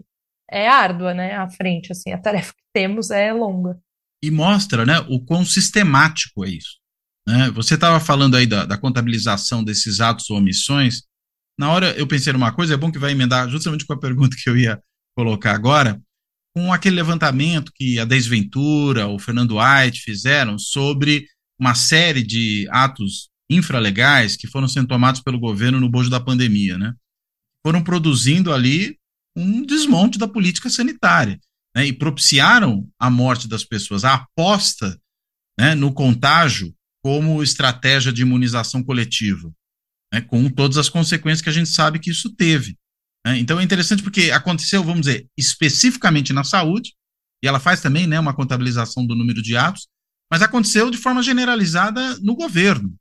é árdua, né, à frente, assim, a tarefa que temos é longa. E mostra, né, o quão sistemático é isso. Né? Você estava falando aí da, da, contabilização desses atos ou omissões, na hora eu pensei numa coisa, é bom que vai emendar justamente com a pergunta que eu ia colocar agora, com aquele levantamento que a Desventura, o Fernando White fizeram sobre uma série de atos infralegais que foram sendo tomados pelo governo no bojo da pandemia, né? Foram produzindo ali um desmonte da política sanitária né, e propiciaram a morte das pessoas, a aposta né, no contágio como estratégia de imunização coletiva, né, com todas as consequências que a gente sabe que isso teve. Né. Então é interessante porque aconteceu, vamos dizer, especificamente na saúde, e ela faz também né, uma contabilização do número de atos, mas aconteceu de forma generalizada no governo.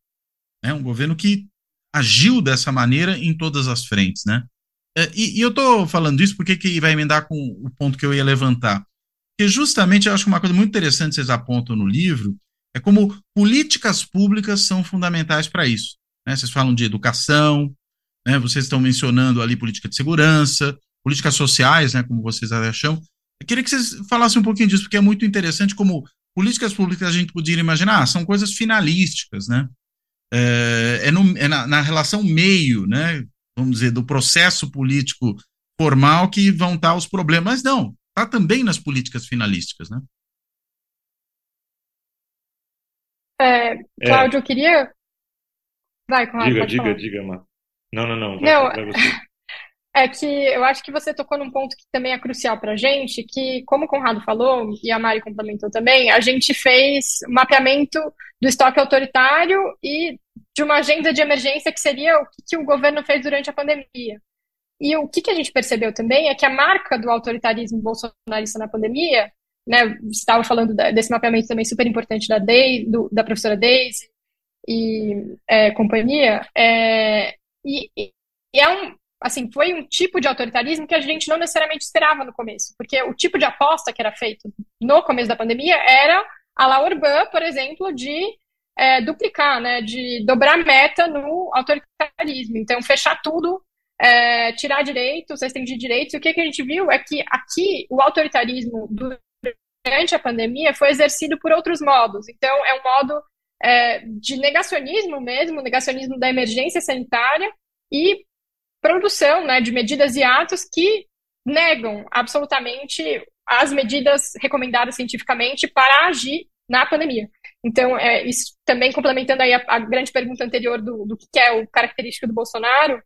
Né, um governo que agiu dessa maneira em todas as frentes. Né? É, e, e, eu estou falando isso porque que vai emendar com o ponto que eu ia levantar. Porque justamente eu acho uma coisa muito interessante que vocês apontam no livro é como políticas públicas são fundamentais para isso. Né? Vocês falam de educação, né? vocês estão mencionando ali política de segurança, políticas sociais, né? como vocês acham. Eu queria que vocês falassem um pouquinho disso, porque é muito interessante como políticas públicas a gente poderia imaginar, ah, são coisas finalísticas, né? É, é, no, é na, na, relação meio, né? Vamos dizer, do processo político formal que vão estar os problemas. Mas não, está também nas políticas finalísticas, né? É, Cláudio, é. eu queria. Vai, Conrado, Diga, diga, falar. diga, Má. Não, não, não. Vai, não, vai você. É que eu acho que você tocou num ponto que também é crucial para a gente, que, como o Conrado falou, e a Mari complementou também, a gente fez mapeamento do estoque autoritário e de uma agenda de emergência que seria o que, o governo fez durante a pandemia. E o que, que a gente percebeu também é que a marca do autoritarismo bolsonarista na pandemia, né, estava falando desse mapeamento também super importante da, Dei, do, da professora Daisy e é, companhia, é, e, e é um, assim, foi um tipo de autoritarismo que a gente não necessariamente esperava no começo, porque o tipo de aposta que era feito no começo da pandemia era a La Urbán, por exemplo, de é, duplicar, né, de dobrar meta no autoritarismo. Então, fechar tudo, é, tirar direitos, restringir direitos. E o que, que a gente viu é que aqui o autoritarismo durante a pandemia foi exercido por outros modos. Então, é um modo é, de negacionismo mesmo, negacionismo da emergência sanitária e produção né, de medidas e atos que negam absolutamente as medidas recomendadas cientificamente para agir na pandemia. Então, é, isso também complementando aí a, a grande pergunta anterior do, do que é o característico do Bolsonaro,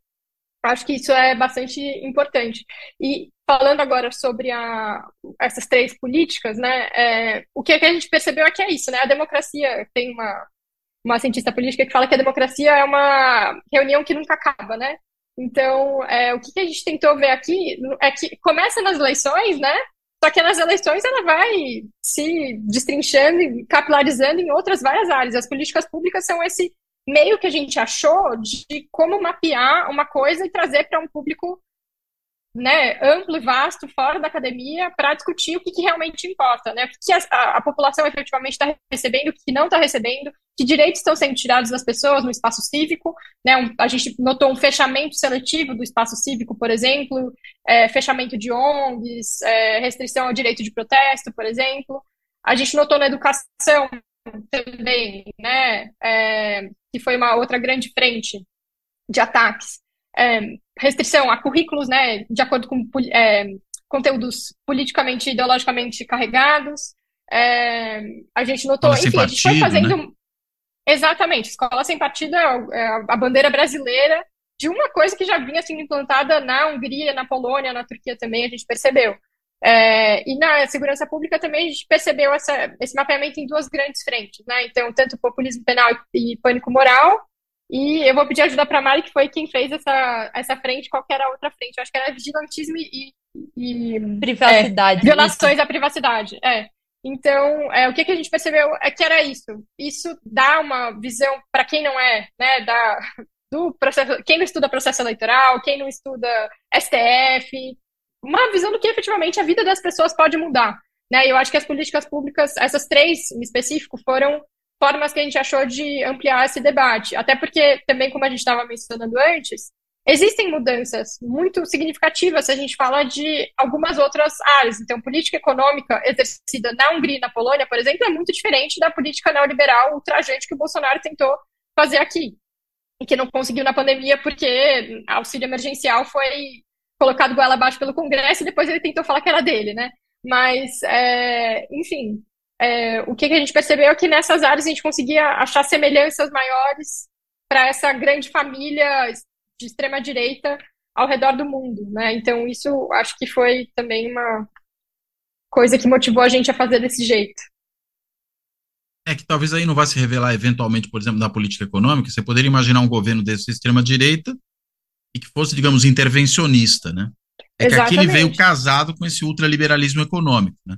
acho que isso é bastante importante. E falando agora sobre a, essas três políticas, né, é, o que a gente percebeu é que é isso, né, a democracia tem uma, uma cientista política que fala que a democracia é uma reunião que nunca acaba, né, então, é, o que a gente tentou ver aqui é que começa nas eleições, né? Só que nas eleições ela vai se destrinchando e capilarizando em outras várias áreas. As políticas públicas são esse meio que a gente achou de como mapear uma coisa e trazer para um público né, amplo e vasto fora da academia para discutir o que, que, realmente importa, né? O que, que a, a, população efetivamente está recebendo, o que não está recebendo, que direitos estão sendo tirados das pessoas no espaço cívico, né? Um, a gente notou um fechamento seletivo do espaço cívico, por exemplo, é, fechamento de ONGs, é, restrição ao direito de protesto, por exemplo. A gente notou na educação também, né? É, que foi uma outra grande frente de ataques é, restrição a currículos, né, de acordo com é, conteúdos politicamente, ideologicamente carregados. É, a gente notou, enfim, partido, a gente foi fazendo. Né? Exatamente, escola sem partido é, é a bandeira brasileira de uma coisa que já vinha sendo implantada na Hungria, na Polônia, na Turquia também, a gente percebeu. É, e na segurança pública também a gente percebeu essa, esse mapeamento em duas grandes frentes, né? Então, tanto populismo penal e, e pânico moral, e eu vou pedir ajuda para a Mari, que foi quem fez essa, essa frente, qual era a outra frente? Eu acho que era vigilantismo e, e privacidade. É, violações isso. à privacidade. É. Então, é, o que, que a gente percebeu é que era isso. Isso dá uma visão para quem não é, né, da, do processo, quem não estuda processo eleitoral, quem não estuda STF, uma visão do que efetivamente a vida das pessoas pode mudar. Né? Eu acho que as políticas públicas, essas três em específico, foram formas que a gente achou de ampliar esse debate. Até porque, também, como a gente estava mencionando antes, existem mudanças muito significativas se a gente fala de algumas outras áreas. Então, política econômica exercida na Hungria e na Polônia, por exemplo, é muito diferente da política neoliberal ultrajante que o Bolsonaro tentou fazer aqui. E que não conseguiu na pandemia porque auxílio emergencial foi colocado goela abaixo pelo Congresso e depois ele tentou falar que era dele, né? Mas, é, enfim, é, o que, que a gente percebeu é que nessas áreas a gente conseguia achar semelhanças maiores para essa grande família de extrema direita ao redor do mundo, né? Então isso acho que foi também uma coisa que motivou a gente a fazer desse jeito. É que talvez aí não vá se revelar eventualmente, por exemplo, na política econômica. Você poderia imaginar um governo desse extrema direita e que fosse, digamos, intervencionista, né? É Exatamente. que aqui ele veio casado com esse ultraliberalismo econômico, né?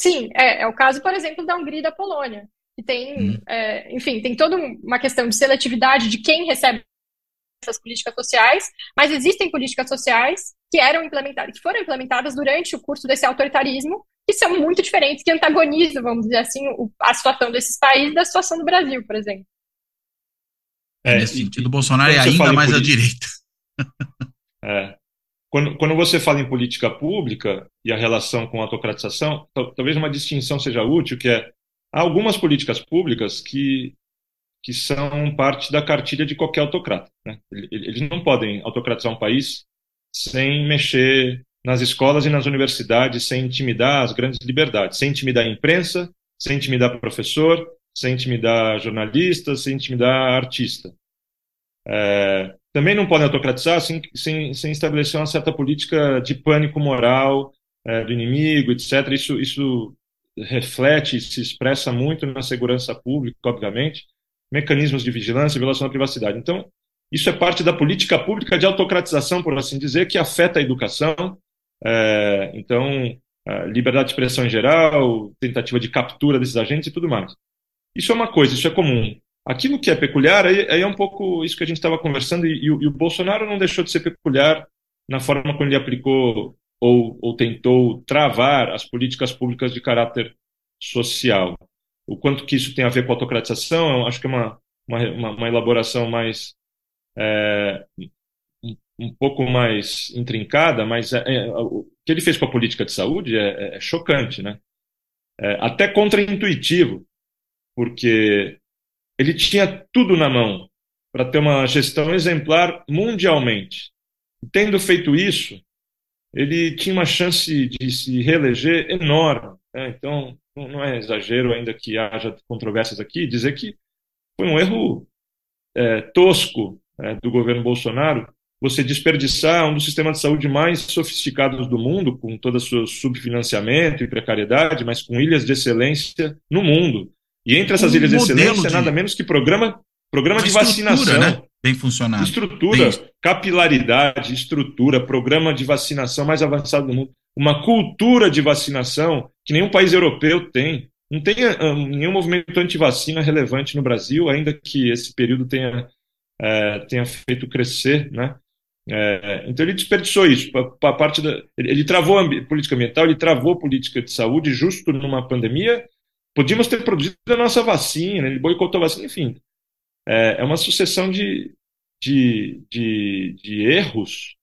Sim, é, é o caso, por exemplo, da Hungria e da Polônia, que tem, hum. é, enfim, tem toda uma questão de seletividade de quem recebe essas políticas sociais, mas existem políticas sociais que eram implementadas, que foram implementadas durante o curso desse autoritarismo, que são muito diferentes, que antagonizam, vamos dizer assim, a situação desses países da situação do Brasil, por exemplo. É, Nesse sentido, o Bolsonaro é ainda mais à direita. É. Quando, quando você fala em política pública e a relação com a autocratização, talvez uma distinção seja útil, que é há algumas políticas públicas que, que são parte da cartilha de qualquer autocrata. Né? Eles não podem autocratizar um país sem mexer nas escolas e nas universidades, sem intimidar as grandes liberdades, sem intimidar a imprensa, sem intimidar professor, sem intimidar jornalistas, sem intimidar artista. É, também não podem autocratizar sem, sem, sem estabelecer uma certa política de pânico moral é, do inimigo, etc. Isso, isso reflete, se expressa muito na segurança pública, obviamente, mecanismos de vigilância e violação da privacidade. Então, isso é parte da política pública de autocratização, por assim dizer, que afeta a educação. É, então, liberdade de expressão em geral, tentativa de captura desses agentes e tudo mais. Isso é uma coisa, isso é comum. Aquilo que é peculiar, aí, aí é um pouco isso que a gente estava conversando, e, e, o, e, o Bolsonaro não deixou de ser peculiar na forma como ele aplicou ou, ou tentou travar as políticas públicas de caráter social. O quanto que isso tem a ver com a autocratização, acho que é uma, uma, uma elaboração mais. É, um, pouco mais intrincada, mas é, é, o que ele fez com a política de saúde é, é, é chocante, né? É, até contraintuitivo, porque ele tinha tudo na mão para ter uma gestão exemplar mundialmente. Tendo feito isso, ele tinha uma chance de se reeleger enorme. Né? Então, não é exagero, ainda que haja controvérsias aqui, dizer que foi um erro é, tosco é, do governo Bolsonaro você desperdiçar um dos sistemas de saúde mais sofisticados do mundo, com todo o seu subfinanciamento e precariedade, mas com ilhas de excelência no mundo. E entre essas um ilhas de excelência, de... nada menos que programa, programa de vacinação. Né? Bem funcionado. Estrutura, Bem... capilaridade, estrutura, programa de vacinação mais avançado do mundo. Uma cultura de vacinação que nenhum país europeu tem. Não tem uh, nenhum movimento anti-vacina relevante no Brasil, ainda que esse período tenha, uh, tenha feito crescer, né? É, então ele desperdiçou isso. A, parte da, ele, ele travou a política ambiental, ele travou a política de saúde justo numa pandemia. Podíamos ter produzido a nossa vacina, ele boicotou a vacina, enfim. É, é uma sucessão de, de, de, de erros,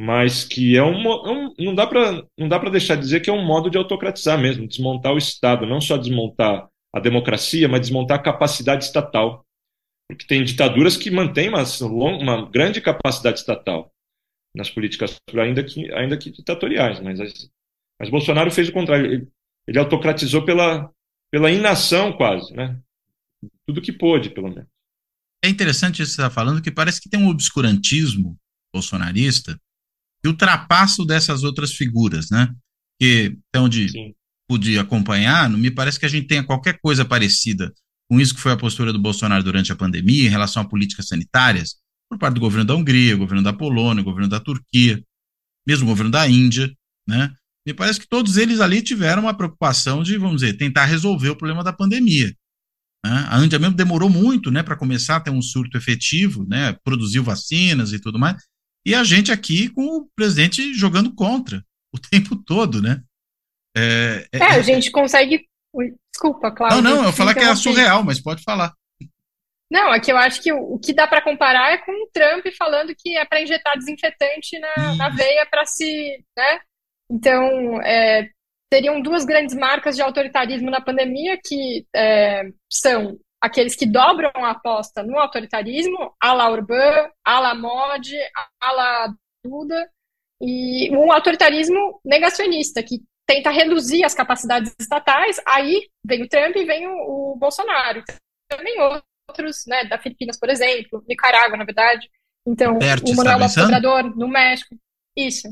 mas que é um, é não dá para não dá para deixar de dizer que é um modo de autocratizar mesmo, desmontar o Estado, não só desmontar a democracia, mas desmontar a capacidade estatal. Porque tem ditaduras que mantêm uma, uma grande capacidade estatal nas políticas, ainda que, ainda que ditatoriais. Mas, mas Bolsonaro fez o contrário. Ele, ele autocratizou pela, pela inação, quase. Né? Tudo que pôde, pelo menos. É interessante isso que você está falando, que parece que tem um obscurantismo bolsonarista que ultrapassa dessas outras figuras, né? Que até onde Sim. pude acompanhar, não me parece que a gente tenha qualquer coisa parecida com isso que foi a postura do Bolsonaro durante a pandemia em relação a políticas sanitárias, por parte do governo da Hungria, governo da Polônia, governo da Turquia, mesmo o governo da Índia, né? Me parece que todos eles ali tiveram uma preocupação de, vamos dizer, tentar resolver o problema da pandemia. Né? A Índia mesmo demorou muito, né, para começar a ter um surto efetivo, né? Produziu vacinas e tudo mais. E a gente aqui com o presidente jogando contra o tempo todo, né? É, é, é a gente consegue Desculpa, Cláudio. Não, não, eu falar que é surreal, mas pode falar. Não, é que eu acho que o, o que dá para comparar é com o Trump falando que é para injetar desinfetante na, na veia para se. Né? Então, é, teriam duas grandes marcas de autoritarismo na pandemia, que é, são aqueles que dobram a aposta no autoritarismo, a la Orbán, a la Mod, a la Duda, e um autoritarismo negacionista, que tenta reduzir as capacidades estatais, aí vem o Trump e vem o, o Bolsonaro. Também outros, né, da Filipinas, por exemplo, Nicarágua, na verdade. Então, Perto, o Manuel López Obrador, no México. Isso.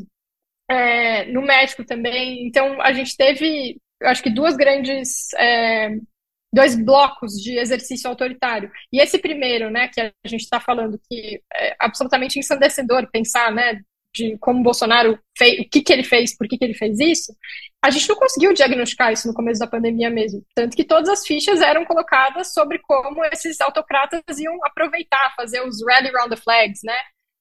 É, no México também. Então, a gente teve, eu acho que duas grandes. É, dois blocos de exercício autoritário. E esse primeiro, né, que a gente está falando, que é absolutamente ensandecedor pensar, né, de como Bolsonaro fez, o que, que ele fez, por que, que ele fez isso, a gente não conseguiu diagnosticar isso no começo da pandemia mesmo. Tanto que todas as fichas eram colocadas sobre como esses autocratas iam aproveitar, fazer os rally round the flags, né?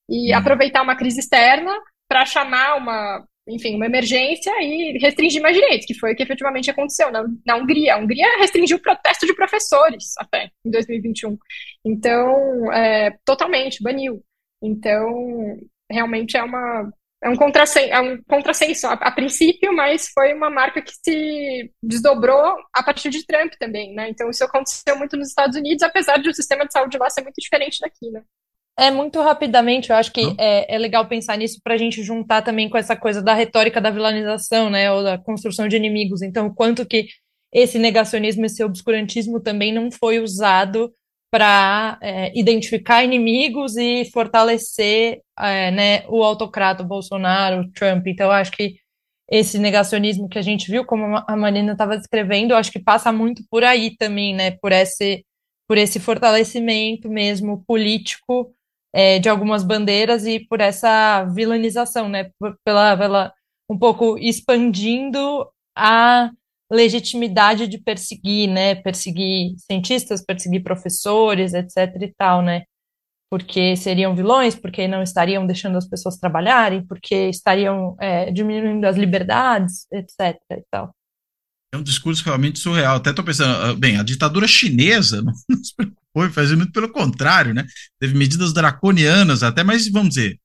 E uhum. aproveitar uma crise externa para chamar uma, enfim, uma emergência e restringir mais direitos, que foi o que efetivamente aconteceu na, na Hungria. A Hungria restringiu o protesto de professores até em 2021. Então, é, totalmente, baniu. Então, realmente é uma é um contrassenso, é um contrassenso a, a, princípio, mas foi uma marca que se desdobrou a partir de Trump também, né? Então isso aconteceu muito nos Estados Unidos, apesar de o sistema de saúde lá ser muito diferente daqui, né? É muito rapidamente, eu acho que é, é, legal pensar nisso para a gente juntar também com essa coisa da retórica da vilanização, né, ou da construção de inimigos. Então, quanto que esse negacionismo, esse obscurantismo também não foi usado para é, identificar inimigos e fortalecer é, né, o autocrata, o Bolsonaro, o Trump. Então, acho que esse negacionismo que a gente viu, como a Marina estava descrevendo, acho que passa muito por aí também, né, por esse, por esse fortalecimento mesmo político é, de algumas bandeiras e por essa vilanização, né, pela, pela um pouco expandindo a legitimidade de perseguir, né, perseguir cientistas, perseguir professores, etc e tal, né, porque seriam vilões, porque não estariam deixando as pessoas trabalharem, porque estariam é, diminuindo as liberdades, etc e tal. É um discurso realmente surreal. Até estou pensando, ah, bem, a ditadura chinesa não, se em fazer muito pelo contrário, né? Teve medidas draconianas até, mas vamos dizer,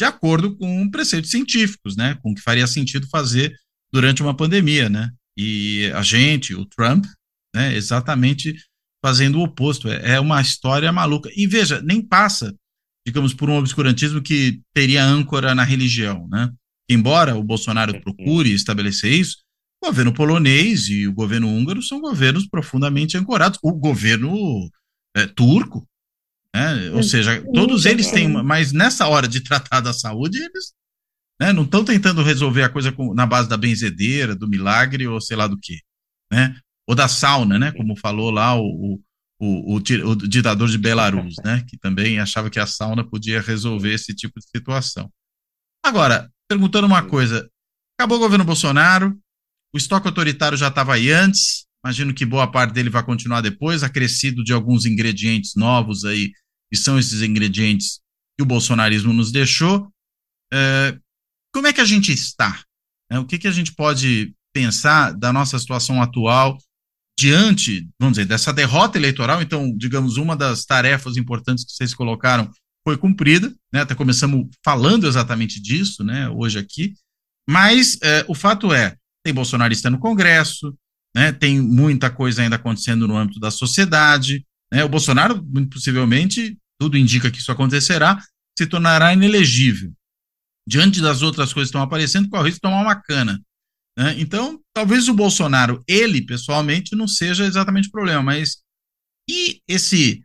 de acordo com preceitos científicos, né? Com o que faria sentido fazer durante uma pandemia, né? E a gente, o Trump, né, exatamente fazendo o oposto. É, é uma história maluca. E veja, nem passa, digamos, por um obscurantismo que teria âncora na religião, né? Embora o Bolsonaro procure estabelecer isso, o governo polonês e o governo húngaro são governos profundamente ancorados. O governo é, turco, né? ou seja, todos eles têm, mas nessa hora de tratar da saúde, eles né? Não estão tentando resolver a coisa com, na base da benzedeira, do milagre ou sei lá do que, né? Ou da sauna, né? Como falou lá o, o, o, o, ditador de Belarus, né? Que também achava que a sauna podia resolver esse tipo de situação. Agora, perguntando uma coisa, acabou o governo Bolsonaro, o estoque autoritário já estava aí antes, imagino que boa parte dele vai continuar depois, acrescido de alguns ingredientes novos aí, e são esses ingredientes que o bolsonarismo nos deixou. É, como é que a gente está? É, o que, que a gente pode pensar da nossa situação atual diante, vamos dizer, dessa derrota eleitoral? Então, digamos, uma das tarefas importantes que vocês colocaram foi cumprida, né? Até começamos falando exatamente disso, né? Hoje aqui. Mas é, o fato é, tem bolsonarista no Congresso, né? Tem muita coisa ainda acontecendo no âmbito da sociedade. Né? O Bolsonaro, muito possivelmente, tudo indica que isso acontecerá, se tornará inelegível. Diante das outras coisas que estão aparecendo, corre o risco de tomar uma cana. Né? Então, talvez o Bolsonaro, ele pessoalmente, não seja exatamente o problema, mas e esse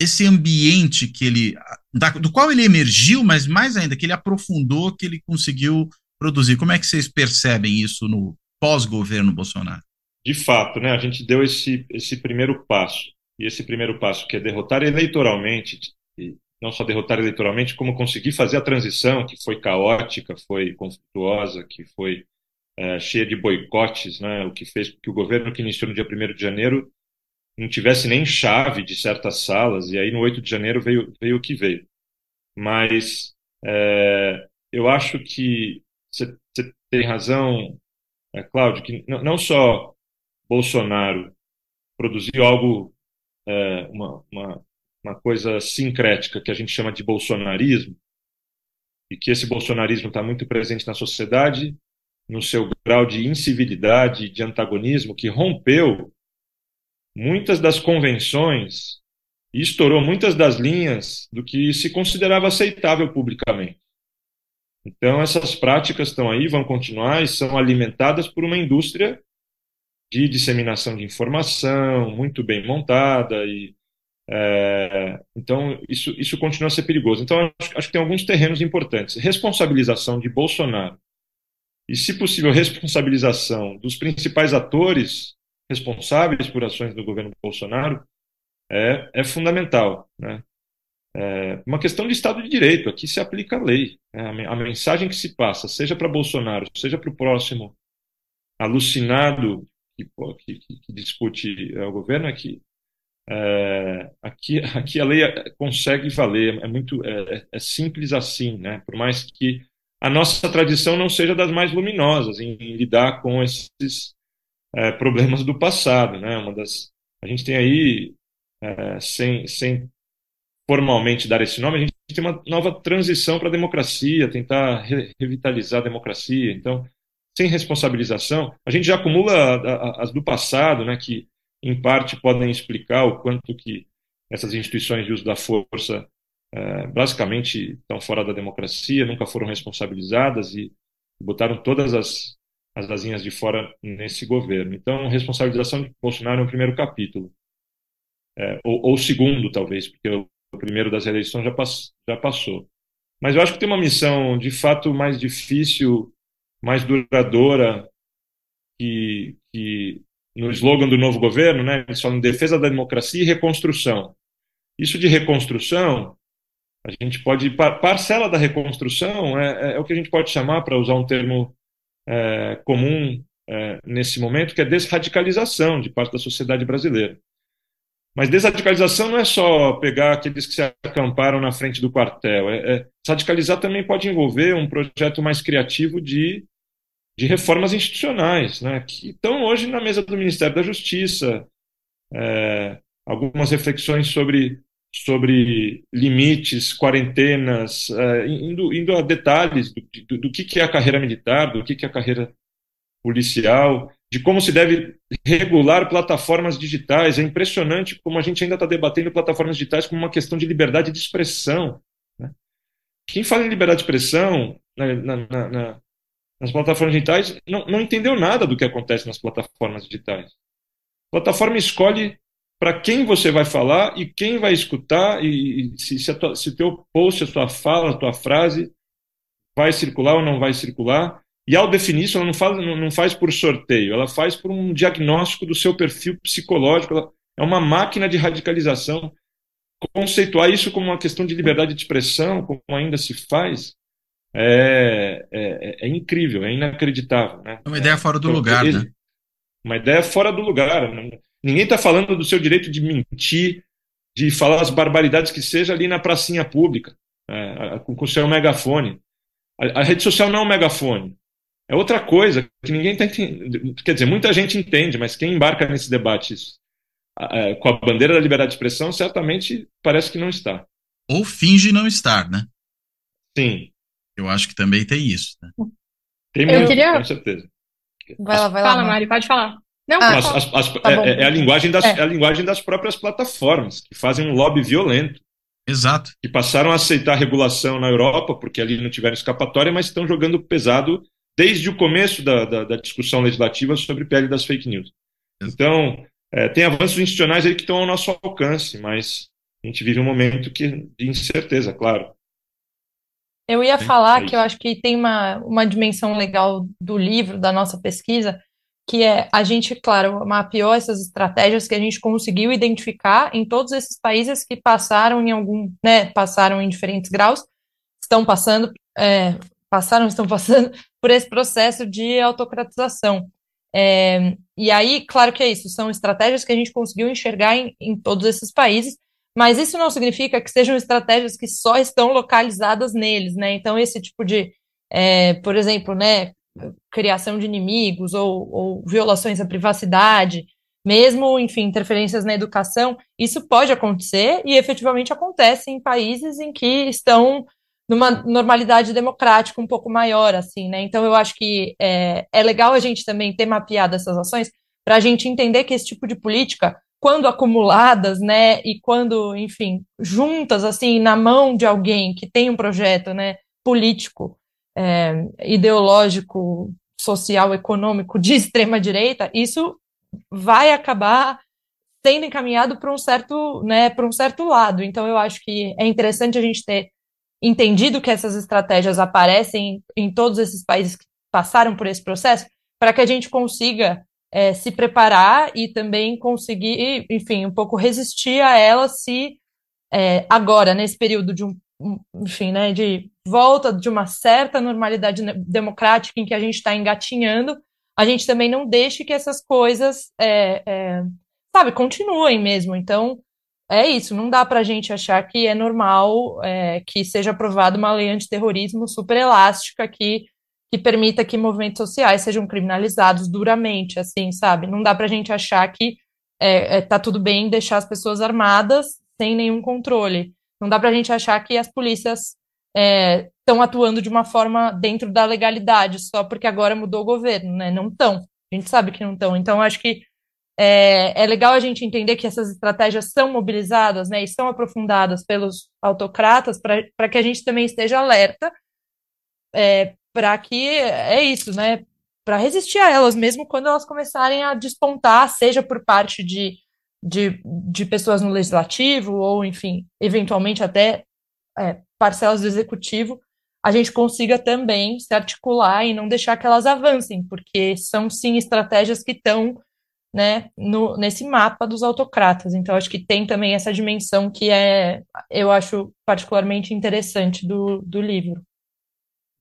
esse ambiente que ele da, do qual ele emergiu, mas mais ainda que ele aprofundou, que ele conseguiu produzir. Como é que vocês percebem isso no pós-governo Bolsonaro? De fato, né, a gente deu esse, esse primeiro passo. E esse primeiro passo, que é derrotar eleitoralmente, e não só derrotar eleitoralmente, como conseguir fazer a transição, que foi caótica, foi conflituosa, que foi é, cheia de boicotes, né, o que fez com que o governo que iniciou no dia 1 de janeiro não tivesse nem chave de certas salas, e aí no 8 de janeiro veio, veio o que veio. Mas é, eu acho que você tem razão, é, Cláudio, que não só Bolsonaro produziu algo, é, uma, uma, uma coisa sincrética que a gente chama de bolsonarismo, e que esse bolsonarismo está muito presente na sociedade, no seu grau de incivilidade, de antagonismo, que rompeu muitas das convenções e estourou muitas das linhas do que se considerava aceitável publicamente. Então, essas práticas estão aí, vão continuar e são alimentadas por uma indústria de disseminação de informação muito bem montada e é, então isso isso continua a ser perigoso. Então acho, acho, que tem alguns terrenos importantes. Responsabilização de Bolsonaro e, se possível, responsabilização dos principais atores responsáveis por ações do governo Bolsonaro é, é fundamental, né? É uma questão de Estado de Direito, aqui se aplica a lei. Né? A mensagem que se passa, seja para Bolsonaro, seja para o próximo alucinado que, que, que discute é, o governo, é que é, aqui, aqui a lei consegue valer, é muito é, é, simples assim, né? por mais que a nossa tradição não seja das mais luminosas em, em lidar com esses é, problemas do passado. Né? Uma das, a gente tem aí, é, sem, sem formalmente dar esse nome, a gente tem uma nova transição para a democracia, tentar re revitalizar a democracia. Então, sem responsabilização, a gente já acumula as do passado, né, que em parte podem explicar o quanto que essas instituições de uso da força é, basicamente estão fora da democracia, nunca foram responsabilizadas e botaram todas as, as asinhas de fora nesse governo. Então, responsabilização de Bolsonaro é o primeiro capítulo. É, ou, o segundo, talvez, porque o, o primeiro das eleições já, pass, já passou. Mas eu acho que tem uma missão, de fato, mais difícil, mais duradoura, que, que no slogan do novo governo, né, eles falam defesa da democracia e reconstrução. Isso de reconstrução, a gente pode. Parcela da reconstrução é, é o que a gente pode chamar, para usar um termo é, comum é, nesse momento, que é desradicalização de parte da sociedade brasileira. Mas desradicalização não é só pegar aqueles que se acamparam na frente do quartel. É, é, radicalizar também pode envolver um projeto mais criativo de, de reformas institucionais, né, que estão hoje na mesa do Ministério da Justiça. É, algumas reflexões sobre, sobre limites, quarentenas, é, indo, indo a detalhes do, do, do que, que é a carreira militar, do que, que é a carreira policial, de como se deve regular plataformas digitais. É impressionante como a gente ainda está debatendo plataformas digitais como uma questão de liberdade de expressão. Né? Quem fala em liberdade de expressão na, na, na, nas plataformas digitais não, não entendeu nada do que acontece nas plataformas digitais. A plataforma escolhe para quem você vai falar e quem vai escutar, e, e se, se, se teu post, a tua fala, a tua frase vai circular ou não vai circular. E ao definir isso, ela não faz, não faz por sorteio, ela faz por um diagnóstico do seu perfil psicológico. Ela é uma máquina de radicalização. Conceituar isso como uma questão de liberdade de expressão, como ainda se faz, é, é, é incrível, é inacreditável. Né? É uma ideia fora do então, lugar, né? Uma ideia fora do lugar. Né? Ninguém está falando do seu direito de mentir, de falar as barbaridades que seja ali na pracinha pública. é, com o seu megafone. A, a, rede social não é um megafone. É outra coisa que ninguém está entendendo. Quer dizer, muita gente entende, mas quem embarca nesse debate é, com a bandeira da liberdade de expressão certamente parece que não está. Ou finge não estar, né? Sim. Eu acho que também tem isso. Né? Tem muito, queria... com certeza. Vai lá, vai lá. Fala, Mari, pode falar. Não, ah, as, as, as, tá é, é, a linguagem das, é. é. a linguagem das próprias plataformas, que fazem um lobby violento. Exato. Que passaram a aceitar regulação na Europa, porque ali não tiveram escapatória, mas estão jogando pesado desde o começo da, da, da discussão legislativa sobre pele das fake news. Então, é, tem avanços institucionais aí que estão ao nosso alcance, mas a gente vive um momento que, de incerteza, claro. Eu ia falar que eu acho que tem uma, uma dimensão legal do livro, da nossa pesquisa, que é a gente, claro, mapeou essas estratégias que a gente conseguiu identificar em todos esses países que passaram em algum, né, passaram em diferentes graus, estão passando, é, passaram, estão passando por esse processo de autocratização. É, e aí, claro que é isso, são estratégias que a gente conseguiu enxergar em, em todos esses países, mas isso não significa que sejam estratégias que só estão localizadas neles, né? Então, esse tipo de, é, por exemplo, né, criação de inimigos ou, ou violações à privacidade, mesmo, enfim, interferências na educação, isso pode acontecer e efetivamente acontece em países em que estão numa normalidade democrática um pouco maior, assim, né? Então eu acho que é, é legal a gente também ter mapeado essas ações para a gente entender que esse tipo de política, quando acumuladas, né, e quando, enfim, juntas, assim, na mão de alguém que tem um projeto, né, político é, ideológico, social, econômico de extrema direita, isso vai acabar sendo encaminhado para um certo, né, para um certo lado. Então eu acho que é interessante a gente ter entendido que essas estratégias aparecem em todos esses países que passaram por esse processo, para que a gente consiga é, se preparar e também conseguir, enfim, um pouco resistir a elas se é, agora, nesse período de um, enfim, né, de volta de uma certa normalidade democrática em que a gente está engatinhando, a gente também não deixe que essas coisas, é, é, sabe, continuem mesmo. Então, é isso, não dá para a gente achar que é normal é, que seja aprovada uma lei antiterrorismo super elástica que, que permita que movimentos sociais sejam criminalizados duramente, assim, sabe? Não dá para a gente achar que é, é, tá tudo bem deixar as pessoas armadas sem nenhum controle. Não dá para a gente achar que as polícias estão é, atuando de uma forma dentro da legalidade, só porque agora mudou o governo, né? Não estão. A gente sabe que não estão. Então, acho que é, é, legal a gente entender que essas estratégias são mobilizadas né, e são aprofundadas pelos autocratas para que a gente também esteja alerta é, para que é isso, né? Para resistir a elas, mesmo quando elas começarem a despontar, seja por parte de, de, de pessoas no legislativo, ou, enfim, eventualmente até é, parcelas do executivo, a gente consiga também se articular e não deixar que elas avancem, porque são sim estratégias que estão né, no, nesse mapa dos autocratas. Então, acho que tem também essa dimensão que é, eu acho particularmente interessante do, do livro.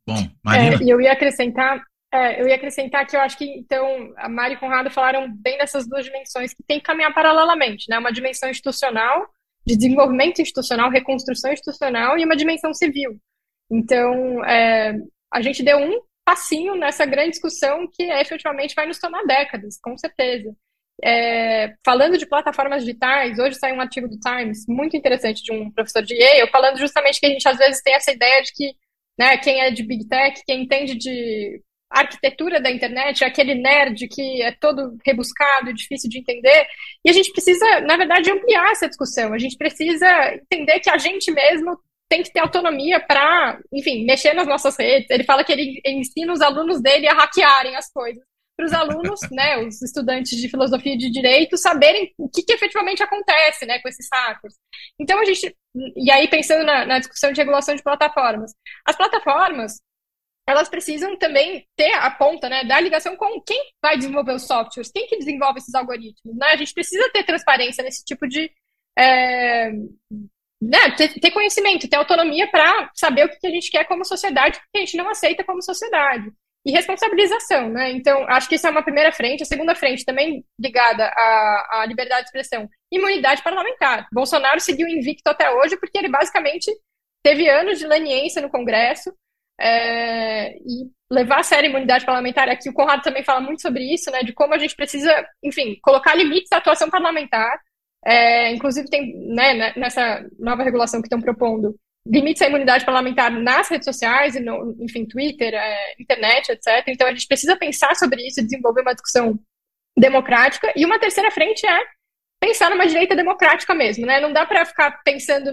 Bom, Marina. É, eu ia acrescentar, é, eu ia acrescentar que eu acho que, então, a Mari e Conrado falaram bem dessas duas dimensões que tem que caminhar paralelamente, né? Uma dimensão institucional de desenvolvimento institucional, reconstrução institucional e uma dimensão civil. Então, é, a gente deu um passinho nessa grande discussão que efetivamente vai nos tomar décadas, com certeza. É, falando de plataformas digitais, hoje saiu um artigo do Times muito interessante de um professor de Yale, falando justamente que a gente às vezes tem essa ideia de que né, quem é de Big Tech, quem entende de arquitetura da internet, é aquele nerd que é todo rebuscado e difícil de entender. E a gente precisa, na verdade, ampliar essa discussão. A gente precisa entender que a gente mesmo tem que ter autonomia para, enfim, mexer nas nossas redes. Ele fala que ele ensina os alunos dele a hackearem as coisas. Para os alunos, né, os estudantes de filosofia de direito, saberem o que, que efetivamente acontece né, com esses hackers. Então, a gente. E aí, pensando na, na discussão de regulação de plataformas. As plataformas, elas precisam também ter a ponta, né, da ligação com quem vai desenvolver os softwares, quem que desenvolve esses algoritmos, né? A gente precisa ter transparência nesse tipo de, é, né, ter, ter, conhecimento, ter autonomia para saber o que, que a gente quer como sociedade, o que a gente não aceita como sociedade. E responsabilização, né? Então, acho que isso é uma primeira frente. A segunda frente, também ligada à, à liberdade de expressão, imunidade parlamentar. Bolsonaro seguiu invicto até hoje porque ele basicamente teve anos de leniência no Congresso, é, e levar a sério a imunidade parlamentar, aqui o Conrado também fala muito sobre isso, né, de como a gente precisa, enfim, colocar limites à atuação parlamentar, é, inclusive tem, né, nessa nova regulação que estão propondo, limites à imunidade parlamentar nas redes sociais, e no, enfim, Twitter, é, internet, etc. Então a gente precisa pensar sobre isso e desenvolver uma discussão democrática. E uma terceira frente é pensar numa direita democrática mesmo, né? Não dá para ficar pensando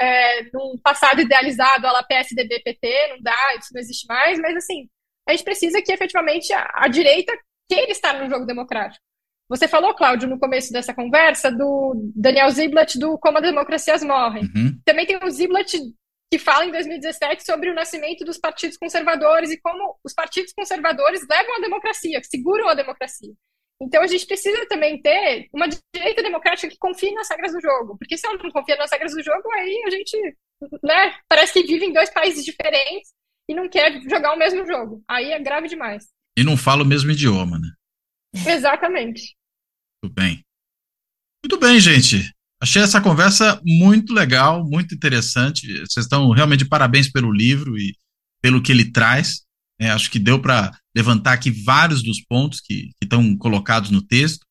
é, num passado idealizado, a la PSDB, PT, não dá, isso não existe mais, mas assim, a gente precisa que efetivamente a, a direita queira estar no jogo democrático. Você falou, Cláudio, no começo dessa conversa, do Daniel Ziblatt, do Como as Democracias Morrem. Uhum. Também tem o Ziblatt que fala em 2017 sobre o nascimento dos partidos conservadores e como os partidos conservadores levam a democracia, seguram a democracia. Então a gente precisa também ter uma direita democrática que confie nas regras do jogo, porque se ela não confia nas regras do jogo, aí a gente, né, parece que vive em dois países diferentes e não quer jogar o mesmo jogo. Aí é grave demais. E não fala o mesmo idioma, né? Exatamente. Muito bem. Muito bem, gente. Achei essa conversa muito legal, muito interessante. Vocês estão realmente de parabéns pelo livro e pelo que ele traz. É, acho que deu para levantar aqui vários dos pontos que, estão colocados no texto.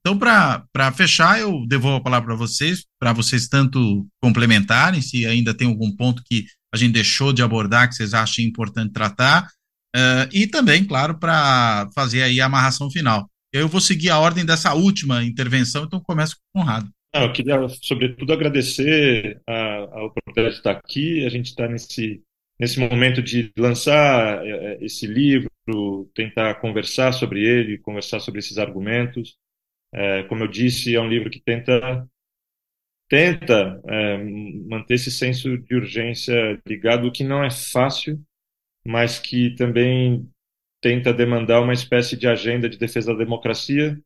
Então, para fechar, eu devolvo a palavra para vocês, para vocês tanto complementarem, se ainda tem algum ponto que a gente deixou de abordar que vocês achem importante tratar, uh, e também, claro, para fazer aí a amarração final. Eu vou seguir a ordem dessa última intervenção, então começo com o Conrado. Ah, eu queria, sobretudo, agradecer a, a oportunidade de estar aqui. A gente está nesse, nesse momento de lançar é, é, esse livro, tentar conversar sobre ele, conversar sobre esses argumentos. É, como eu disse, é um livro que tenta tenta é, manter esse senso de urgência ligado, o que não é fácil, mas que também tenta demandar uma espécie de agenda de defesa da democracia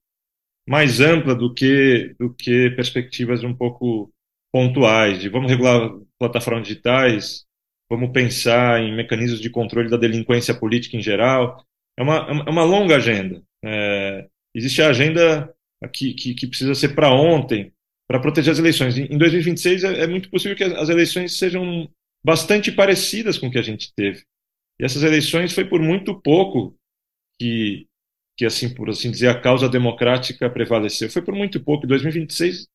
mais ampla do que do que perspectivas um pouco pontuais de vamos regular plataformas digitais, vamos pensar em mecanismos de controle da delinquência política em geral. É uma, é uma longa agenda. É, existe a agenda que, que, que precisa ser para ontem, para proteger as eleições. Em 2026 é, é muito possível que as eleições sejam bastante parecidas com o que a gente teve. E essas eleições foi por muito pouco que, que assim por assim dizer, a causa democrática prevaleceu. Foi por muito pouco. Em 2026,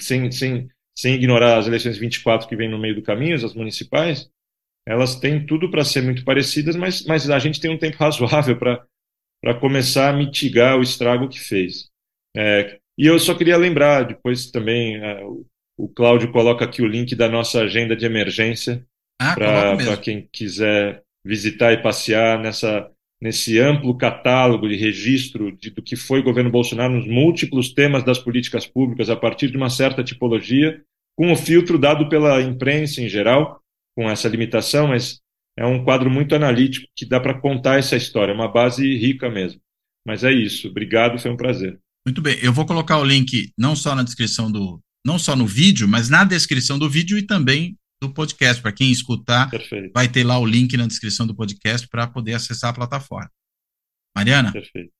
sem, sem, sem ignorar as eleições 24 que vem no meio do caminho, as municipais, elas têm tudo para ser muito parecidas, mas, mas a gente tem um tempo razoável para começar a mitigar o estrago que fez. É, e eu só queria lembrar, depois também, é, o Cláudio coloca aqui o link da nossa agenda de emergência, ah, para quem quiser visitar e passear nessa, nesse amplo catálogo de registro de, do que foi o governo Bolsonaro nos múltiplos temas das políticas públicas a partir de uma certa tipologia, com o filtro dado pela imprensa em geral, com essa limitação, mas é um quadro muito analítico que dá para contar essa história, é uma base rica mesmo. Mas é isso. Obrigado, foi um prazer. Muito bem, eu vou colocar o link não só na descrição do, não só no vídeo, mas na descrição do vídeo e também do podcast. Para quem escutar, Perfeito. vai ter lá o link na descrição do podcast para poder acessar a plataforma. Mariana? Perfeito.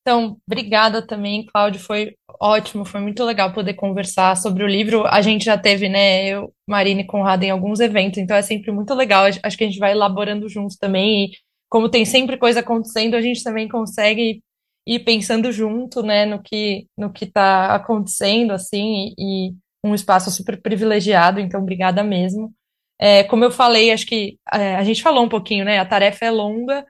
Então, obrigada também, Cláudio. Foi ótimo, foi muito legal poder conversar sobre o livro. A gente já teve, né, eu, Marina e Conrado em alguns eventos, então é sempre muito legal. Acho que a gente vai elaborando juntos também. E como tem sempre coisa acontecendo, a gente também consegue ir pensando junto, né, no que no que está acontecendo, assim, e, e um espaço super privilegiado, então obrigada mesmo. É, como eu falei, acho que é, a gente falou um pouquinho, né? A tarefa é longa,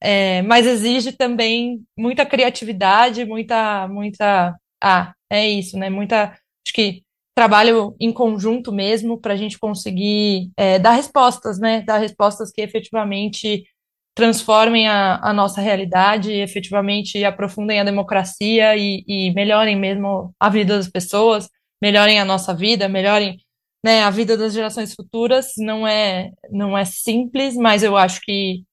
é, mas exige também muita criatividade, muita, muita. Ah, é isso, né? Muita. Acho que trabalho em conjunto mesmo para a gente conseguir é, dar respostas, né? Dar respostas que efetivamente transformem a, a nossa realidade, efetivamente aprofundem a democracia e, e melhorem mesmo a vida das pessoas melhorem a nossa vida, melhorem né, a vida das gerações futuras. Não é, não é simples, mas eu acho que,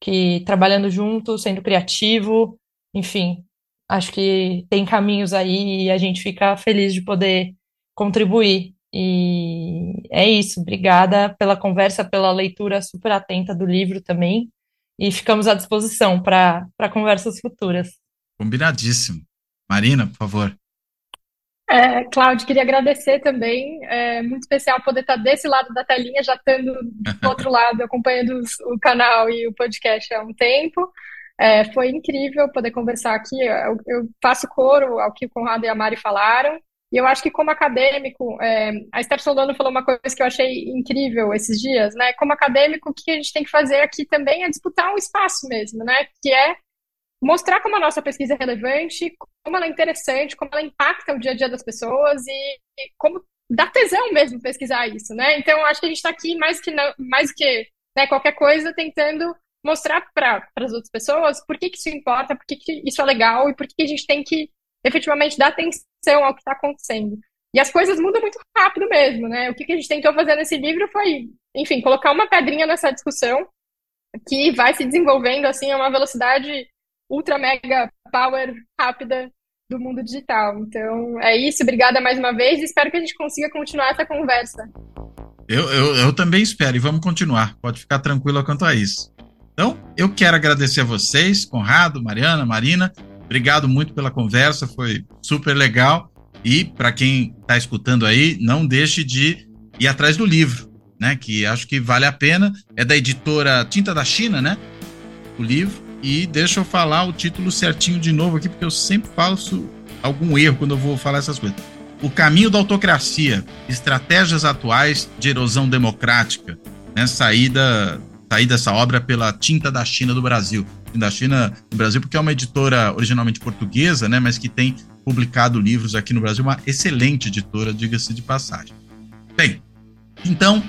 que trabalhando junto, sendo criativo, enfim, acho que tem caminhos aí e a gente fica feliz de poder contribuir. E é isso. Obrigada pela conversa, pela leitura super atenta do livro também. E ficamos à disposição para conversas futuras. Combinadíssimo. Marina, por favor. É, Cláudio, queria agradecer também. É muito especial poder estar desse lado da telinha, já estando do outro lado, acompanhando o canal e o podcast há um tempo. É, foi incrível poder conversar aqui. Eu, eu, faço coro ao que o Conrado e a Mari falaram. E eu acho que, como acadêmico, é, a Esther Soldano falou uma coisa que eu achei incrível esses dias, né? Como acadêmico, o que a gente tem que fazer aqui também é disputar um espaço mesmo, né? Que é mostrar como a nossa pesquisa é relevante, como ela é interessante, como ela impacta o dia a dia das pessoas e, e como dá tesão mesmo pesquisar isso, né? Então, acho que a gente está aqui mais que, não, mais que né, qualquer coisa tentando mostrar para as outras pessoas por que, que isso importa, por que, que isso é legal e por que, que a gente tem que efetivamente dar atenção ao que está acontecendo. E as coisas mudam muito rápido mesmo, né? O que, que a gente tentou fazer nesse livro foi, enfim, colocar uma pedrinha nessa discussão que vai se desenvolvendo assim a uma velocidade ultra mega power rápida do mundo digital. Então, é isso. Obrigada mais uma vez e espero que a gente consiga continuar essa conversa. Eu, eu, eu também espero e vamos continuar. Pode ficar tranquila quanto a isso. Então, eu quero agradecer a vocês, Conrado, Mariana, Marina. Obrigado muito pela conversa, foi super legal. E para quem está escutando aí, não deixe de ir atrás do livro, né? Que acho que vale a pena. É da editora Tinta da China, né? O livro. E deixa eu falar o título certinho de novo aqui, porque eu sempre faço algum erro quando eu vou falar essas coisas. O caminho da autocracia, estratégias atuais de erosão democrática, né? Saída, saída dessa obra pela Tinta da China do Brasil. Da China do Brasil, porque é uma editora originalmente portuguesa, né? Mas que tem publicado livros aqui no Brasil, uma excelente editora, diga-se de passagem. Bem, então,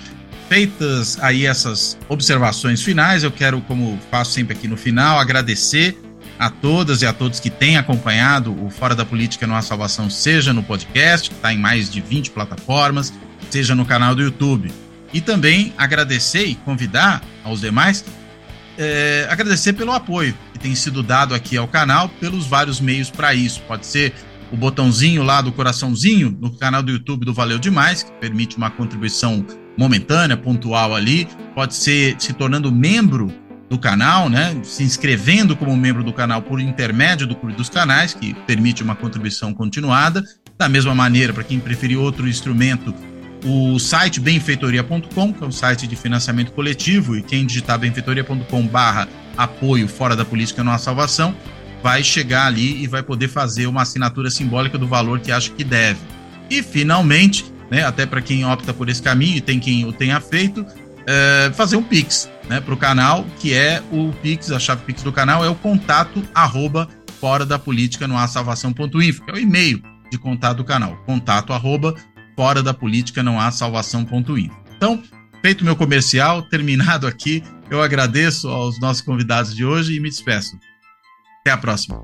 Feitas aí essas observações finais, eu quero, como faço sempre aqui no final, agradecer a todas e a todos que têm acompanhado o Fora da Política Não Há Salvação, seja no podcast, que está em mais de 20 plataformas, seja no canal do YouTube. E também agradecer e convidar aos demais, é, agradecer pelo apoio que tem sido dado aqui ao canal, pelos vários meios para isso. Pode ser o botãozinho lá do coraçãozinho no canal do YouTube do Valeu Demais, que permite uma contribuição momentânea, pontual ali, pode ser se tornando membro do canal, né? Se inscrevendo como membro do canal por intermédio do Clube dos Canais, que permite uma contribuição continuada. Da mesma maneira, para quem preferir outro instrumento, o site benfeitoria.com, que é um site de financiamento coletivo, e quem digitar benfeitoria.com barra apoio fora da política não há salvação, vai chegar ali e vai poder fazer uma assinatura simbólica do valor que acha que deve. E, finalmente, né, até para quem opta por esse caminho e tem quem o tenha feito, é, fazer um Pix né, para o canal, que é o Pix, a chave Pix do canal é o contato arroba fora da política no salvação.info, que é o e-mail de contato do canal, contato arroba fora da política não há salvação.info. Então, feito meu comercial, terminado aqui, eu agradeço aos nossos convidados de hoje e me despeço. Até a próxima.